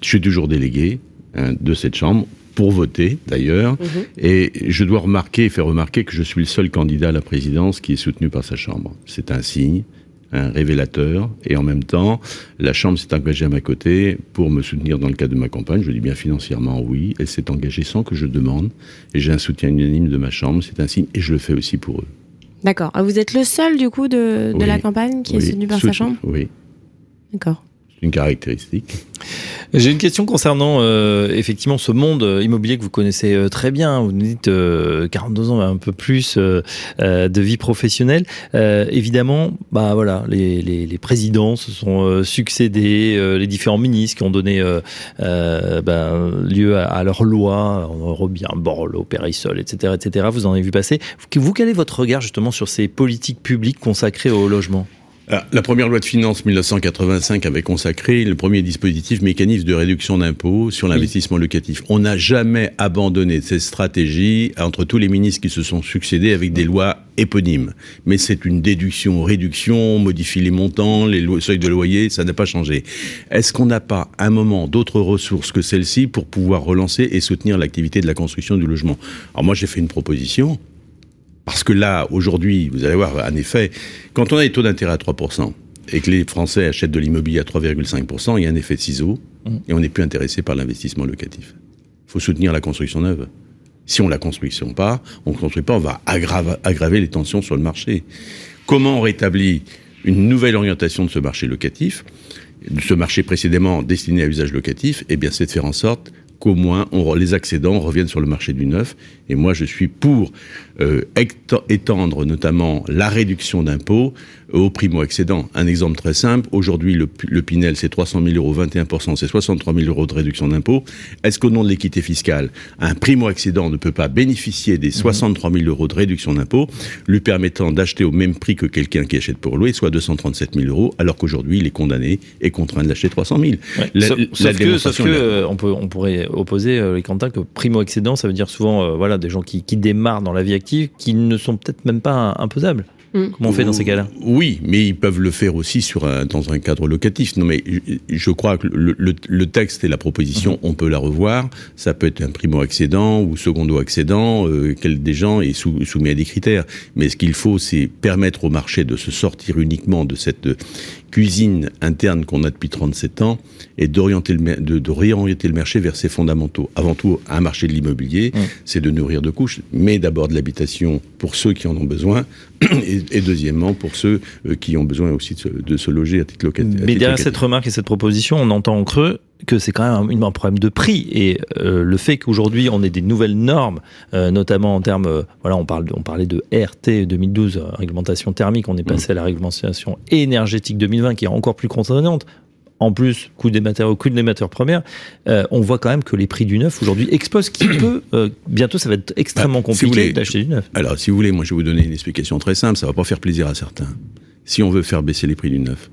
C: Je suis toujours délégué hein, de cette Chambre pour voter d'ailleurs. Mhm. Et je dois remarquer, faire remarquer que je suis le seul candidat à la présidence qui est soutenu par sa Chambre. C'est un signe un révélateur. Et en même temps, la Chambre s'est engagée à ma côté pour me soutenir dans le cadre de ma campagne. Je dis bien financièrement, oui. Elle s'est engagée sans que je demande. Et j'ai un soutien unanime de ma Chambre. C'est un signe. Et je le fais aussi pour eux.
A: D'accord. Ah, vous êtes le seul, du coup, de, de la campagne qui est soutenu par sa Chambre
C: Oui.
A: D'accord
C: une caractéristique.
B: J'ai une question concernant euh, effectivement ce monde immobilier que vous connaissez euh, très bien. Vous nous dites 42 euh, ans, un peu plus de vie professionnelle. évidemment, bah voilà, les, présidents se sont succédés, les différents ministres qui ont donné ben, lieu à, à leurs lois, Robien, Borloo, Périssol, etc., etc. Vous en avez vu passer. Vous, quel est votre regard justement sur ces politiques publiques consacrées au logement?
C: Ah, la première loi de finances 1985 avait consacré le premier dispositif mécanisme de réduction d'impôts sur l'investissement locatif. On n'a jamais abandonné cette stratégie entre tous les ministres qui se sont succédés avec des lois éponymes. Mais c'est une déduction, réduction, on modifie les montants, les seuils de loyer, ça n'a pas changé. Est-ce qu'on n'a pas un moment d'autres ressources que celle-ci pour pouvoir relancer et soutenir l'activité de la construction du logement? Alors moi j'ai fait une proposition parce que là, aujourd'hui, vous allez voir, en effet, quand on a des taux d'intérêt à 3%, et que les Français achètent de l'immobilier à 3,5%, il y a un effet de ciseau, mmh. et on n'est plus intéressé par l'investissement locatif. Il faut soutenir la construction neuve. Si on ne la construction pas, on ne construit pas, on va aggraver les tensions sur le marché. Comment on rétablit une nouvelle orientation de ce marché locatif, de ce marché précédemment destiné à usage locatif? Eh bien, c'est de faire en sorte qu'au moins les accédants reviennent sur le marché du neuf. Et moi, je suis pour euh, étendre notamment la réduction d'impôts au primo-excédent. Un exemple très simple, aujourd'hui le, le Pinel c'est 300 000 euros, 21%, c'est 63 000 euros de réduction d'impôt. Est-ce qu'au nom de l'équité fiscale, un primo-excédent ne peut pas bénéficier des 63 000 euros de réduction d'impôt, lui permettant d'acheter au même prix que quelqu'un qui achète pour louer, soit 237 000 euros, alors qu'aujourd'hui il est condamné et contraint de l'acheter 300 000
B: la, sauf, que, sauf que euh, on, peut, on pourrait opposer euh, les cantins que primo-excédent, ça veut dire souvent euh, voilà, des gens qui, qui démarrent dans la vie active, qui ne sont peut-être même pas imposables. Mm. Comment on fait dans ces cas-là?
C: Oui, mais ils peuvent le faire aussi sur un, dans un cadre locatif. Non, mais je crois que le, le, le texte et la proposition, mm-hmm. on peut la revoir. Ça peut être un primo-accédant ou secondo-accédant, euh, quel des gens est soumis à des critères. Mais ce qu'il faut, c'est permettre au marché de se sortir uniquement de cette cuisine interne qu'on a depuis 37 ans et d'orienter le, de, de, réorienter le marché vers ses fondamentaux. Avant tout, un marché de l'immobilier, mmh. c'est de nourrir de couches, mais d'abord de l'habitation pour ceux qui en ont besoin, et, et deuxièmement pour ceux euh, qui ont besoin aussi de se, de se loger à titre locatif.
B: Mais derrière cette remarque et cette proposition, on entend en creux que c'est quand même un, un, problème de prix et euh, le fait qu'aujourd'hui on ait des nouvelles normes, euh, notamment en termes, euh, voilà, on parle, on parlait de RT 2012, réglementation thermique, on est passé mmh. à la réglementation énergétique 2020 qui est encore plus contraignante en plus coût des matériaux, coût des matières premières, euh, on voit quand même que les prix du neuf aujourd'hui explosent. Qui <clears throat> peut euh, bientôt, ça va être extrêmement bah, compliqué si d'acheter du neuf.
C: Alors, si vous voulez, moi, je vais vous donner une explication très simple. Ça va pas faire plaisir à certains. Si on veut faire baisser les prix du neuf,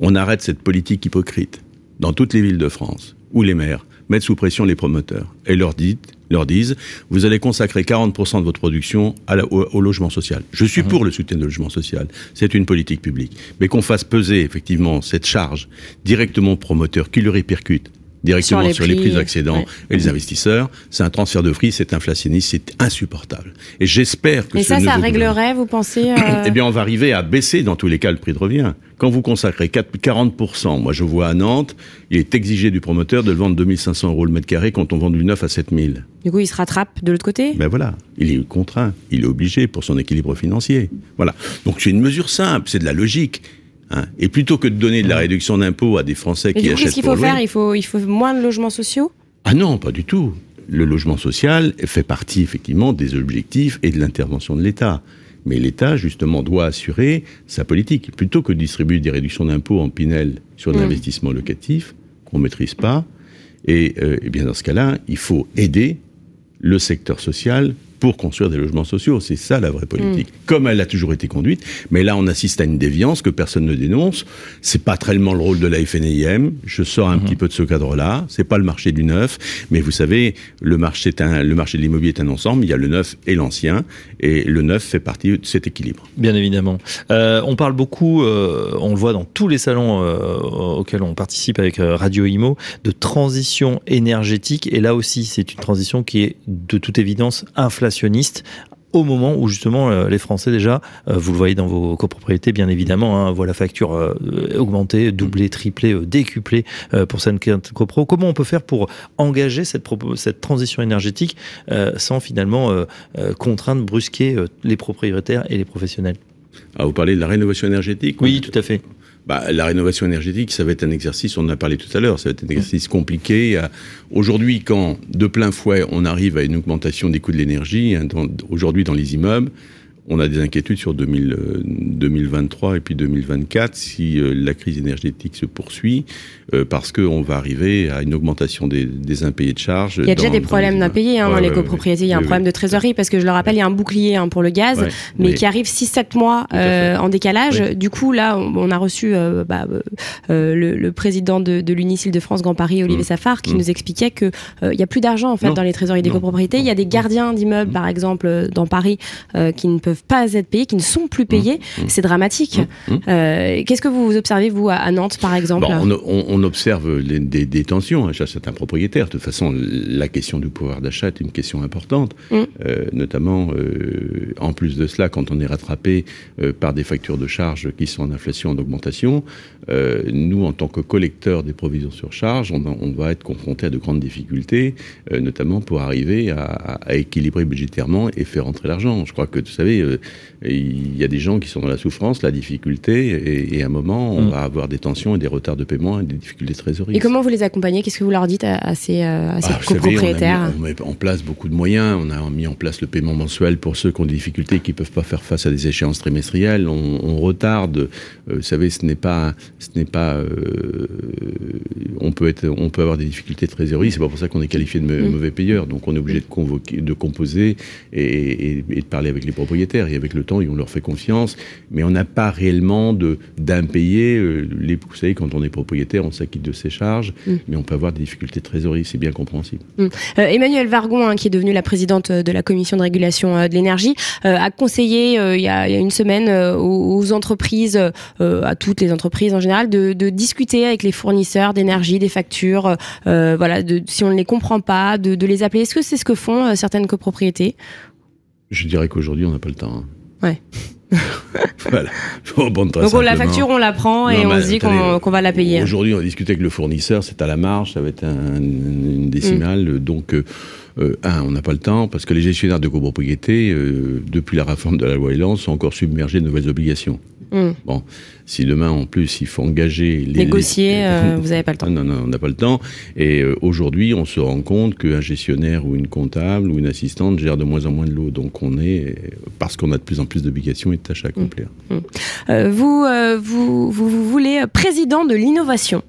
C: on arrête cette politique hypocrite dans toutes les villes de France où les maires mettent sous pression les promoteurs et leur dit leur disent vous allez consacrer 40% de votre production à la, au, au, logement social. Je suis mmh. pour le soutien de logement social. C'est une politique publique. Mais qu'on fasse peser effectivement cette charge directement aux promoteurs qui le répercute directement sur les, sur les prix, ouais. et les investisseurs, c'est un transfert de prix, c'est inflationniste, c'est insupportable. Et j'espère que
A: Et ça, ça réglerait, vous pensez euh...
C: Eh bien, on va arriver à baisser dans tous les cas le prix de revient. Quand vous consacrez 4, 40%, moi je vois à Nantes, il est exigé du promoteur de le vendre 2500 euros le mètre carré quand on vend du neuf à 7000.
A: Du coup, il se rattrape de l'autre côté?
C: Ben voilà, il est contraint, il est obligé pour son équilibre financier. Voilà. Donc c'est une mesure simple, c'est de la logique. Hein. Et plutôt que de donner de la réduction d'impôt à des Français
A: Mais
C: qui
A: du coup,
C: achètent
A: Qu'est-ce qu'il faut faire il faut, il faut moins de logements sociaux?
C: Ah non, pas du tout. Le logement social fait partie effectivement des objectifs et de l'intervention de l'État. Mais l'État, justement, doit assurer sa politique. Plutôt que de distribuer des réductions d'impôts en Pinel sur de l'investissement locatif, qu'on ne maîtrise pas, et, euh, et bien dans ce cas-là, il faut aider le secteur social pour construire des logements sociaux. C'est ça la vraie politique. Mmh. Comme elle a toujours été conduite. Mais là, on assiste à une déviance que personne ne dénonce. C'est pas tellement le rôle de la FNIM. Je sors un mmh. petit peu de ce cadre-là. C'est pas le marché du neuf. Mais vous savez, le marché, est un, le marché de l'immobilier est un ensemble. Il y a le neuf et l'ancien. Et le neuf fait partie de cet équilibre.
B: Bien évidemment. Euh, on parle beaucoup, euh, on le voit dans tous les salons euh, auxquels on participe avec Radio Imo, de transition énergétique. Et là aussi, c'est une transition qui est de toute évidence inflationniste au moment où justement euh, les Français déjà, euh, vous le voyez dans vos copropriétés bien évidemment, hein, voient la facture euh, augmenter, doubler, tripler, euh, décupler pour certaines copro. Comment on peut faire pour engager cette, cette transition énergétique sans finalement contraindre, brusquer les propriétaires et les professionnels?
C: Ah, Vous parlez de la rénovation énergétique
B: Oui, tout à fait
C: bah, la rénovation énergétique, ça va être un exercice, on en a parlé tout à l'heure, ça va être un exercice compliqué. Aujourd'hui, quand de plein fouet, on arrive à une augmentation des coûts de l'énergie, hein, aujourd'hui dans les immeubles, on a des inquiétudes sur 2000, euh, 2023 et puis 2024 si euh, la crise énergétique se poursuit euh, parce qu'on va arriver à une augmentation des, des impayés de charges.
A: Il y a déjà des problèmes d'impayés hein, ouais, dans les copropriétés. Il y a un problème de trésorerie parce que je le rappelle, il y a un bouclier hein, pour le gaz, mais qui arrive 6-7 mois euh, en décalage. Du coup, là, on, on a reçu euh, bah, euh, le, le, président de, de l'Unicil de France Grand Paris, Olivier mmh. Safar, qui mmh. nous expliquait qu'il il n'y a plus d'argent en fait non. dans les trésoreries des copropriétés. Non. Il y a des gardiens d'immeubles, mmh. par exemple, dans Paris, qui ne peuvent pas être payés, qui ne sont plus payés. Mmh. C'est dramatique. Mmh. Euh, Qu'est-ce que vous observez, vous, à Nantes, par exemple
C: bon, on, on, observe les, des, des, tensions chez certains propriétaires. De toute façon, la question du pouvoir d'achat est une question importante, mmh. euh, notamment, euh, en plus de cela, quand on est rattrapé par des factures de charges qui sont en inflation, en augmentation, nous, en tant que collecteurs des provisions sur charge, on, on va être confronté à de grandes difficultés, notamment pour arriver à, à, équilibrer budgétairement et faire entrer l'argent. Je crois que, vous savez, il y a des gens qui sont dans la souffrance, la difficulté, et, à un moment, on mm. va avoir des tensions et des retards de paiement et des difficultés de trésorerie.
A: Et comment vous les accompagnez? Qu'est-ce que vous leur dites à, ces, euh, à ces ah, copropriétaires?
C: on, met en place beaucoup de moyens. On a mis en place le paiement mensuel pour ceux qui ont des difficultés, qui ne peuvent pas faire face à des échéances trimestrielles. On, retarde. Euh, vous savez, ce n'est pas, ce n'est pas. on peut être, on peut avoir des difficultés de trésorerie. C'est pas pour ça qu'on est qualifié de mm. mauvais payeur. Donc, on est obligé de convoquer, de composer et, et de parler avec les propriétaires et avec le temps on leur fait confiance, mais on n'a pas réellement d'impayés. Euh, les, vous savez, quand on est propriétaire, on s'acquitte de ses charges, mm. mais on peut avoir des difficultés de trésorerie, c'est bien compréhensible.
A: Mm. Euh, Emmanuel Vargon, hein, qui est devenue la présidente de la commission de régulation euh, de l'énergie, a conseillé il y a, une semaine aux, entreprises, à toutes les entreprises en général, de, discuter avec les fournisseurs d'énergie, des factures, voilà, de, si on ne les comprend pas, de, de les appeler. Est-ce que c'est ce que font certaines copropriétés?
C: Je dirais qu'aujourd'hui, on n'a pas le temps. Hein.
A: Ouais. <laughs>
C: voilà.
A: Donc la facture, on la prend et on se dit qu'on va la payer.
C: Aujourd'hui, on a discuté avec le fournisseur, c'est à la marge, ça va être une décimale. Mm. Donc, euh, euh, un, on n'a pas le temps, parce que les gestionnaires de copropriété, euh, depuis la réforme de la loi Elan, sont encore submergés de nouvelles obligations. Mm. Bon, si demain en plus il faut engager
A: les négocier, <laughs> euh, vous n'avez pas le temps.
C: Non, non, on n'a pas le temps. Et euh, aujourd'hui, on se rend compte qu'un gestionnaire ou une comptable ou une assistante gère de moins en moins de l'eau. Donc on est parce qu'on a de plus en plus d'obligations et de tâches à accomplir.
A: Mm. Euh, vous, vous, vous, vous voulez président de l'innovation.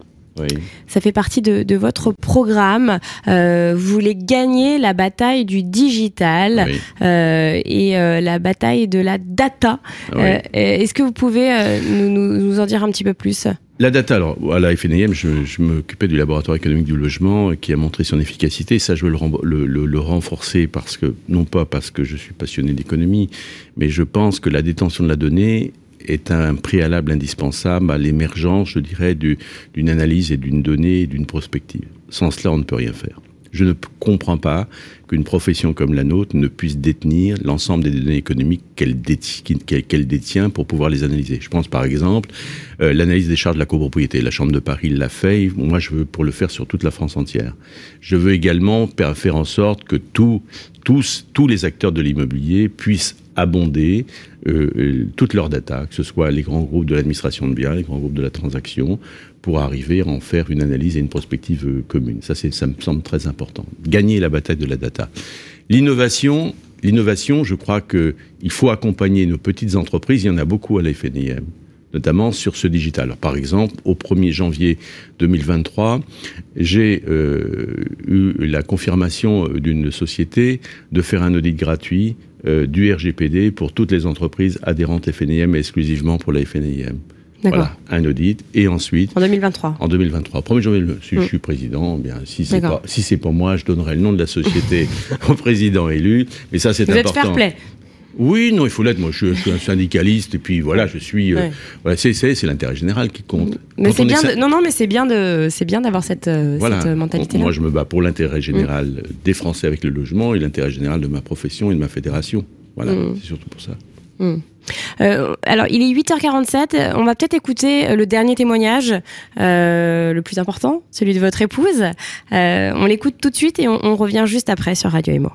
A: Ça fait partie de, votre programme. Euh, vous voulez gagner la bataille du digital euh, et euh, la bataille de la data. Est-ce que vous pouvez nous, en dire un petit peu plus?
C: La data, alors à la FNIM, je, m'occupais du laboratoire économique du logement qui a montré son efficacité. Ça, je veux le, le, renforcer parce que, non pas parce que je suis passionné d'économie, mais je pense que la détention de la donnée est un préalable indispensable à l'émergence, je dirais, d'une analyse et d'une donnée et d'une prospective. Sans cela, on ne peut rien faire. Je ne comprends pas qu'une profession comme la nôtre ne puisse détenir l'ensemble des données économiques qu'elle détient, pour pouvoir les analyser. Je pense par exemple euh, l'analyse des charges de la copropriété. La Chambre de Paris l'a fait. Moi, je veux pour le faire sur toute la France entière. Je veux également faire en sorte que tous, tous les acteurs de l'immobilier puissent abonder euh, euh, toutes leurs que ce soit les grands groupes de l'administration de biens, les grands groupes de la transaction, pour arriver à en faire une analyse et une prospective euh, commune. Ça, ça me semble très important. Gagner la bataille de la data. L'innovation, l'innovation, je crois qu'il faut accompagner nos petites entreprises. Il y en a beaucoup à la FNIM notamment sur ce digital. Alors, par exemple, au 1er janvier 2023, j'ai eu la confirmation d'une société de faire un audit gratuit euh, du RGPD pour toutes les entreprises adhérentes FNIM et exclusivement pour la FNIM. Voilà, un audit. Et ensuite.
A: En 2023.
C: En 2023. Premier janvier, si je suis président, bien, si c'est pas, si c'est pour moi, je donnerai le nom de la société <laughs> au président élu. Mais ça, c'est important. Vous êtes fair play. Oui, non, il faut l'être. Moi, je, suis un syndicaliste et puis voilà, je suis. Euh, voilà, c'est l'intérêt général qui compte.
A: Mais c'est bien. non, non, mais c'est bien de, c'est bien d'avoir cette, euh, cette euh, mentalité.
C: Moi, je me bats pour l'intérêt général mm. des Français avec le logement et l'intérêt général de ma profession et de ma fédération. Voilà, mm. c'est surtout pour ça.
A: Mm. alors, il est 8h47. On va peut-être écouter le dernier témoignage, le plus important, celui de votre épouse. on l'écoute tout de suite et on, on revient juste après sur Radio Emo.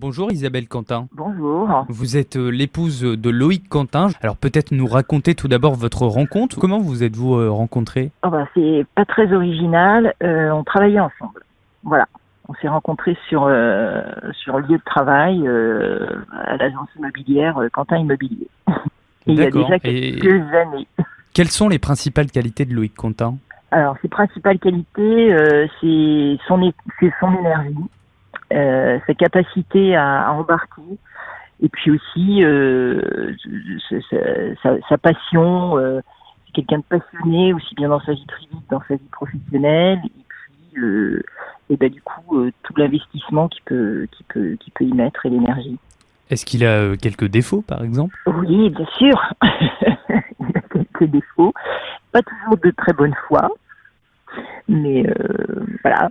D: Bonjour Isabelle Quentin.
H: Bonjour.
D: Vous êtes euh, l'épouse de Loïc Quentin. Alors peut-être nous raconter tout d'abord votre rencontre. Comment vous êtes-vous euh, rencontrés?
H: Oh bah, C'est pas très original. Euh, on travaillait ensemble. Voilà. On s'est rencontrés sur, sur le lieu de travail à l'agence immobilière Quentin Immobilier. <laughs> il y a déjà quelques années.
D: Quelles sont les principales qualités de Loïc Quentin?
H: Alors, ses principales qualités, c'est son, son énergie euh, sa capacité à, embarquer, et puis aussi euh, sa, passion. Euh, c'est quelqu'un de passionné, aussi bien dans sa vie privée que dans sa vie professionnelle, et puis et ben du coup tout l'investissement qu'il peut, qui peut, qui peut y mettre et l'énergie.
D: Est-ce qu'il a quelques défauts, par exemple?
H: Oui, bien sûr. <laughs> il a quelques défauts. Pas toujours de très bonne foi. Mais voilà, euh,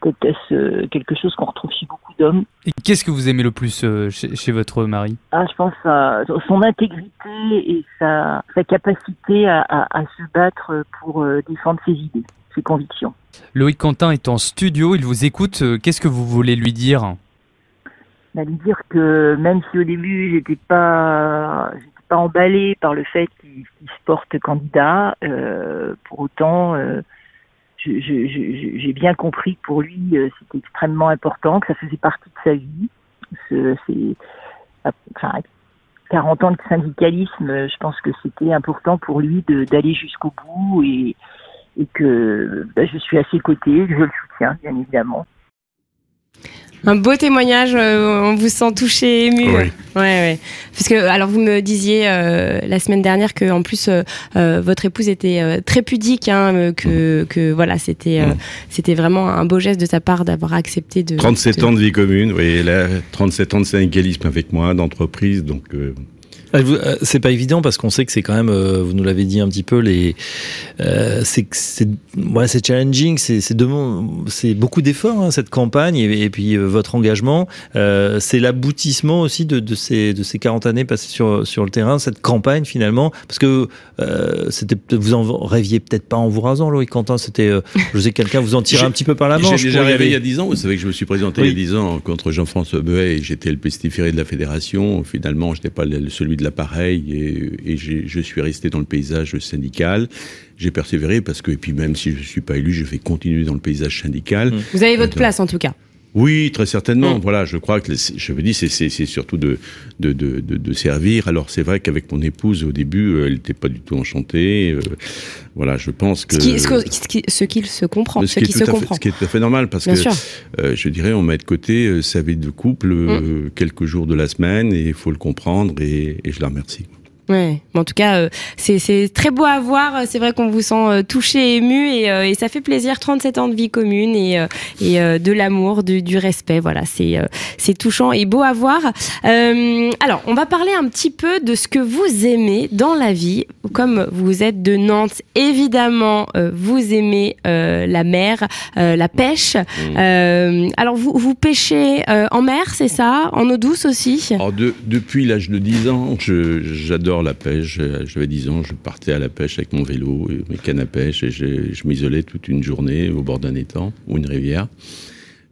H: quelque chose qu'on retrouve chez beaucoup d'hommes.
D: Et qu'est-ce que vous aimez le plus euh, chez, votre mari?
H: Ah, Je pense à son intégrité et sa, capacité à, se battre pour euh, défendre ses idées, ses convictions.
D: Loïc Quentin est en studio, il vous écoute. Qu'est-ce que vous voulez lui dire?
H: Lui dire que même si au début j'étais pas pas emballée par le fait qu'il qu'il se porte candidat, euh, pour autant euh, j'ai bien compris que pour lui euh, c'était extrêmement important, que ça faisait partie de sa vie. Ce- C'est enfin 40 ans de syndicalisme, euh, je pense que c'était important pour lui d'aller jusqu'au bout et, et que bah, je suis à ses côtés, je le soutiens bien évidemment.
A: Un beau témoignage, euh, on vous sent touché, ému.
C: Oui.
A: Ouais, ouais. Parce que, alors, vous me disiez euh, la semaine dernière que, en plus, euh, votre épouse était très pudique, hein, que, que voilà, c'était,
C: Mm.
A: c'était vraiment un beau geste de sa part d'avoir accepté de.
C: 37
A: de-
C: ans de vie commune, oui, et là, 37 ans de syndicalisme avec moi, d'entreprise, donc
B: Ah, euh, C'est pas évident parce qu'on sait que c'est quand même, euh, vous nous l'avez dit un petit peu, les, euh, c'est challenging, c'est beaucoup d'efforts hein, cette campagne et, et puis euh, votre engagement, euh, c'est l'aboutissement aussi de, de ces de ces 40 années passées sur sur le terrain, cette campagne finalement, parce que c'était vous en rêviez peut-être pas en vous rasant, Loïc Quentin, c'était, je sais que quelqu'un vous en tirait un petit peu par la manche.
C: J'ai déjà rêvé il y a 10 ans. Vous savez que je me suis présenté
B: Oui.
C: il y a 10 ans contre Jean-François Beuet et j'étais le pestiféré de la fédération. Finalement, je n'étais pas le- celui de l'appareil et, je suis resté dans le paysage syndical. J'ai persévéré parce que, et puis même si je ne suis pas élu, je vais continuer dans le paysage syndical.
A: Vous avez votre place, en tout cas.
C: Oui, très certainement.
A: Mm.
C: Voilà, je crois que les- je me dis c'est surtout de de, de de de servir. Alors c'est vrai qu'avec mon épouse au début, euh, elle n'était pas du tout enchantée. euh, voilà, je pense que
A: Ce qui, ce, que- ce qui- ce qu'il se comprend,
C: ce
A: ce
C: qui,
A: se
C: tout à fait,
A: comprend.
C: ce qui est tout à fait normal parce
A: Bien
C: que euh, je dirais on met de côté sa vie de couple euh, quelques jours de la semaine et il faut le comprendre et, et je la remercie.
A: Ouais, mais en tout cas, euh, c'est très beau à voir. C'est vrai qu'on vous sent euh, touché, ému, et, euh, et ça fait plaisir. 37 ans de vie commune et, euh, et de l'amour, du, du respect. Voilà, c'est c'est touchant et beau à voir. Alors, on va parler un petit peu de ce que vous aimez dans la vie. Comme vous êtes de Nantes, évidemment, vous aimez la mer, la pêche. Euh, alors, vous, vous pêchez en mer, c'est ça? En eau douce aussi?
C: Alors de- depuis l'âge de 10 ans, je- la pêche. J'avais 10 ans, je partais à la pêche avec mon vélo, et mes cannes à pêche et je, je m'isolais toute une journée au bord d'un étang ou une rivière.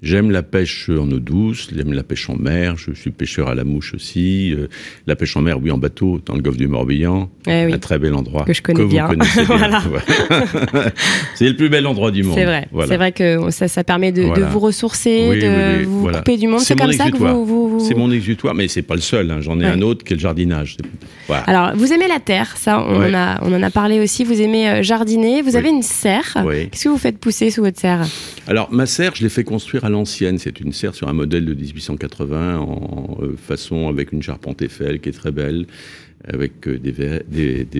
C: J'aime la pêche en eau douce, j'aime la pêche en mer, je suis pêcheur à la mouche aussi. Euh, la pêche en mer, oui, en bateau, dans le golfe du Morbihan.
A: Eh oui.
C: Un très bel endroit.
A: Que je connais <laughs> bien. Voilà. <laughs> <laughs>
C: C'est le plus bel endroit du monde.
A: C'est vrai.
C: Voilà.
A: C'est vrai que ça, ça permet de, vous ressourcer,
C: Oui,
A: de
C: oui,
A: vous
C: voilà.
A: couper du monde.
C: C'est
A: comme ça que vous. vous, vous-
C: C'est mon exutoire, mais c'est pas le seul. hein. J'en ai
A: Ouais.
C: un autre qui est le jardinage.
A: Alors, vous aimez la terre, ça, on,
C: Ouais.
A: en, a, on en a parlé aussi. Vous aimez euh, jardiner. Vous avez une serre. Qu'est-ce que vous faites pousser sous votre serre?
C: Alors, ma serre, je l'ai fait construire à l'ancienne. C'est une serre sur un modèle de 1880 en euh, façon avec une charpente Eiffel qui est très belle, avec euh, des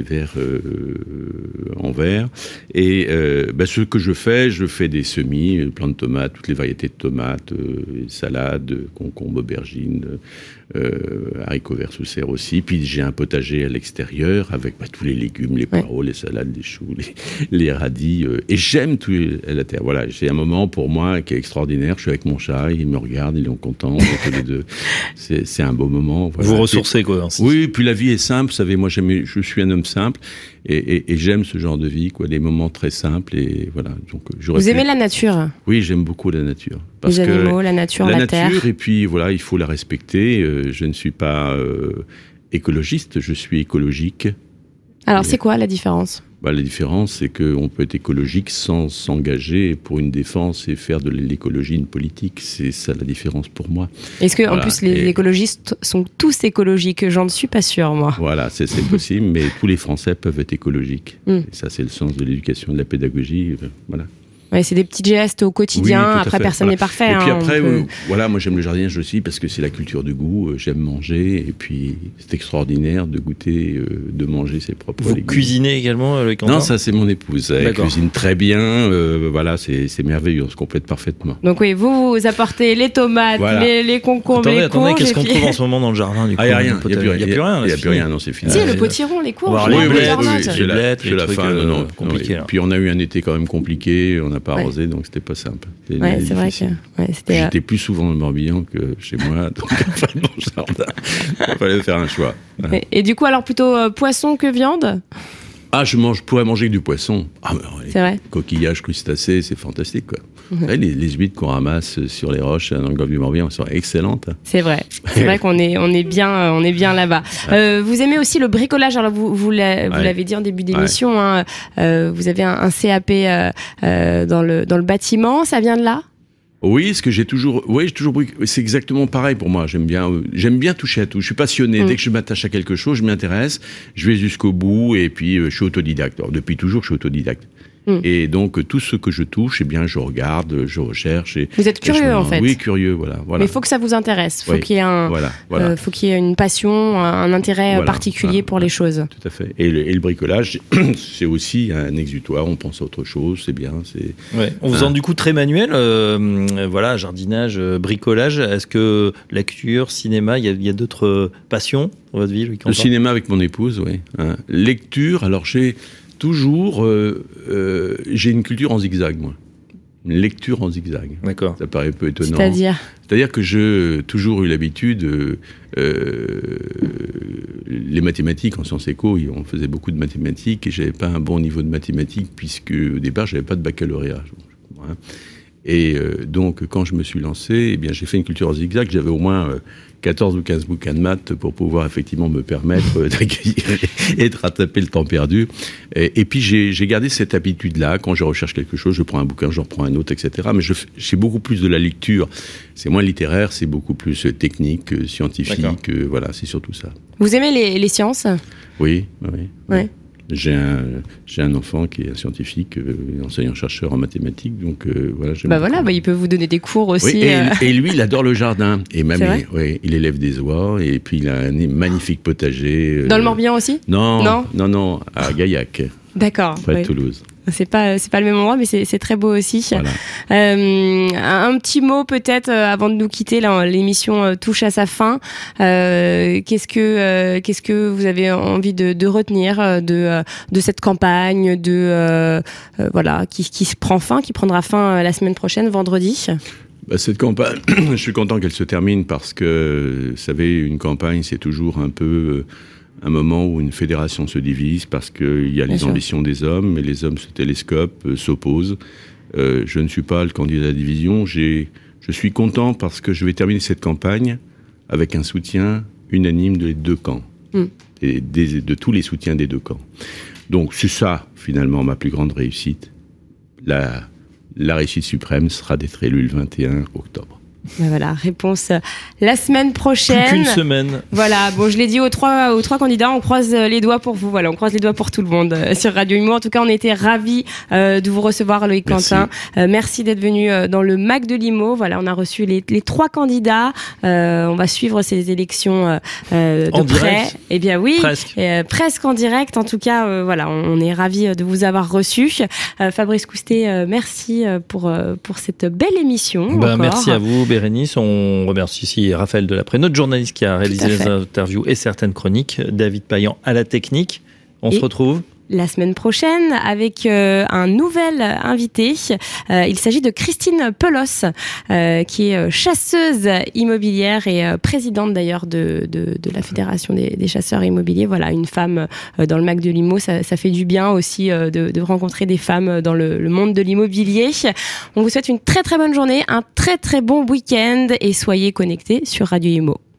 C: verres, euh, en verre. Et bah, ce que je fais, je fais des semis, plants de tomates, toutes les variétés de tomates, salades, concombres, aubergines, haricots verts sous serre aussi. Puis j'ai un potager à l'extérieur avec bah, tous les légumes, les
A: Ouais.
C: poireaux, les salades, les choux, les, les radis. euh, et j'aime tout la terre. Voilà, c'est un moment pour moi qui est extraordinaire. Je suis avec mon chat, il me regarde, il est content. on est tous les deux. <laughs> C'est un beau moment. voilà.
B: Vous ressourcez quoi.
C: Oui, puis la vie est simple. Vous savez, moi, je suis un homme simple et, et- et j'aime ce genre de vie, quoi, des moments très simples. Et voilà. Donc,
A: Vous
C: pu-
A: aimez la nature,
C: Oui, j'aime beaucoup la nature. Parce
A: les
C: que
A: animaux, la nature, la,
C: la
A: terre.
C: nature, et puis voilà, il faut la respecter. Euh, je ne suis pas euh, écologiste, je suis écologique.
A: Alors, c'est quoi la différence?
C: Bah, la différence, c'est qu'on peut être écologique sans s'engager pour une défense et faire de l'écologie une politique. C'est ça la différence pour moi.
A: Est-ce que, en
C: Voilà.
A: plus, les
C: Et-
A: écologistes sont tous écologiques? J'en suis pas sûre, moi.
C: Voilà, c'est possible, mais tous les Français peuvent être écologiques.
A: Mm.
C: Et ça, c'est le sens de l'éducation, de la pédagogie. euh, Voilà.
A: Ouais, c'est des petits gestes au quotidien.
C: Oui,
A: Après,
C: fait.
A: personne
C: Voilà.
A: n'est parfait.
C: Et puis
A: hein,
C: après,
A: peut-
C: euh, voilà, moi j'aime le jardinage aussi parce que c'est la culture du goût. euh, J'aime manger et puis c'est extraordinaire de goûter, euh, de manger ses propres
B: Vous
C: légumes.
B: cuisinez également, euh, Quentin
C: Non, ça c'est mon épouse. Elle cuisine très bien. euh, voilà, c'est merveilleux. On se complète parfaitement.
A: Donc oui, vous, vous apportez les tomates,
C: Voilà.
A: les, les concombres,
B: Attendez,
A: les
B: attendez, qu'est-ce qu'on trouve en ce <laughs> moment dans le jardin du coup
C: Ah, il n'y a rien.
B: le
C: Il n'y a, plus
B: a rien.
C: Il n'y a plus rien, non, c'est fini.
A: Si, le potiron, les les
C: oui, oui, c'est la, fin.
B: là.
C: Puis on a eu un été quand même compliqué. On n'a pas
A: Ouais.
C: arrosé, donc c'était pas simple. C'était
A: Ouais,
C: une
A: c'est vrai que
C: difficile.
A: ouais, c'était. euh,
C: J'étais plus souvent le Morbihan que chez moi, <laughs> donc enfin, jardin. Il fallait faire un choix. Voilà.
A: Et, et du coup, alors plutôt euh, poisson que viande?
C: Ah, je mange, pourrais manger que du poisson. Ah,
A: c'est vrai.
C: Coquillages, crustacés, c'est fantastique, quoi. Les, les, huîtres qu'on ramasse sur les roches dans le golfe du Morbihan sont excellentes.
A: C'est vrai. C'est vrai qu'on est, on est bien, on est bien là-bas. Euh, vous aimez aussi le bricolage. Alors vous, vous l'avez dit en début d'émission. Hein, euh, vous avez un, un CAP euh, dans le dans le bâtiment. Ça vient de là?
C: Oui, ce que j'ai toujours, oui, j'ai toujours, c'est exactement pareil pour moi. J'aime bien, j'aime bien toucher à tout. Je suis passionné. Mm. Dès que je m'attache à quelque chose, je m'intéresse, je vais jusqu'au bout et puis je suis autodidacte. Alors, depuis toujours, je suis autodidacte. Mm. Et donc tout ce que je touche, eh bien, je regarde, je recherche. Et,
A: vous êtes curieux en fait.
C: Oui, curieux, voilà. voilà.
A: Mais il faut que ça vous intéresse. Faut qu'il y ait un, voilà, euh, faut qu'il y ait une passion, un intérêt particulier pour les choses.
C: Tout à fait. Et le, bricolage, <coughs> c'est aussi un exutoire. On pense à autre chose. C'est bien. C'est.
B: Ouais. En faisant du coup très manuel, euh, voilà, jardinage, euh, bricolage. Est-ce que lecture, cinéma, il y a, d'autres passions dans votre vie,
C: Le cinéma avec mon épouse, oui. Hein. Lecture. Alors j'ai toujours, euh, euh, j'ai une culture en zigzag, moi. Une lecture en zigzag.
B: D'accord.
C: Ça paraît un peu étonnant.
A: C'est-à-dire
C: C'est-à-dire que j'ai toujours eu l'habitude, euh, les mathématiques en sciences éco, on faisait beaucoup de mathématiques et j'avais pas un bon niveau de mathématiques puisque au départ j'avais pas de baccalauréat. Et donc quand je me suis lancé, eh bien j'ai fait une culture en zigzag. J'avais au moins 14 ou 15 bouquins de maths pour pouvoir effectivement me permettre <laughs> d'accueillir et de rattraper le temps perdu. Et, puis j'ai gardé cette habitude-là. Quand je recherche quelque chose, je prends un bouquin, je reprends un autre, etc. Mais j'ai beaucoup plus de la lecture. C'est moins littéraire, c'est beaucoup plus technique, scientifique. voilà, c'est surtout ça.
A: Vous aimez les, les sciences?
C: Oui, oui. oui. J'ai un, j'ai un enfant qui est un scientifique, euh, enseignant-chercheur en mathématiques, donc euh, voilà.
A: Bah voilà, bah il peut vous donner des cours aussi.
C: Euh. et, lui, il adore le jardin. Et même, il, il, élève des oies, et puis il a un magnifique potager.
A: Dans le Morbihan aussi?
C: Non, non, non, non, à Gaillac.
A: D'accord.
C: De Toulouse.
A: C'est pas c'est pas le même endroit, mais c'est très beau aussi. Euh, un, petit mot peut-être euh, avant de nous quitter. L'émission euh, touche à sa fin. Euh, qu'est-ce que qu'est-ce que vous avez envie de, de retenir de de cette campagne de voilà qui, qui se prend fin, qui prendra fin la semaine prochaine, vendredi?
C: Bah, cette campagne, <coughs> je suis content qu'elle se termine parce que, vous savez, une campagne, c'est toujours un peu un moment où une fédération se divise parce qu'il y a les ambitions des hommes et les hommes se télescopent, euh, s'opposent. Euh, je ne suis pas le candidat de la division. Je suis content parce que je vais terminer cette campagne avec un soutien unanime des deux camps, hmm. et de tous les soutiens des deux camps. Donc c'est ça, finalement, ma plus grande réussite. La, la réussite suprême sera d'être élu le 21 octobre.
A: Ben voilà, réponse euh, la semaine prochaine.
B: Plus qu'une semaine.
A: Voilà, bon, je l'ai dit aux trois, aux trois candidats, on croise euh, les doigts pour vous. Voilà, on croise les doigts pour tout le monde euh, sur Radio Humour. En tout cas, on était ravis de vous recevoir, Loïc Quentin. merci d'être venu dans le Mac de Limo. Voilà, on a reçu les, les trois candidats. on va suivre ces élections de
B: en
A: près.
B: Direct.
A: Eh bien oui,
B: presque.
A: presque en direct. En tout cas, voilà, on, est ravis de vous avoir reçu. Fabrice Coustet, merci pour pour cette belle émission.
B: Ben, merci à vous. Bérénice. On remercie ici Raphaël Delapré, notre journaliste qui a réalisé les interviews et certaines chroniques, David Payan à la technique. On se retrouve
A: la semaine prochaine avec euh, un nouvel invité. Euh, il s'agit de Christine Pelos, euh, qui est chasseuse immobilière et présidente d'ailleurs de, de, de, la Fédération des, des, chasseurs immobiliers. Voilà, une femme dans le Mac de Limo, ça, ça fait du bien aussi de, de, rencontrer des femmes dans le, le monde de l'immobilier. On vous souhaite une très très bonne journée, un très très bon week-end et soyez connectés sur Radio Imo.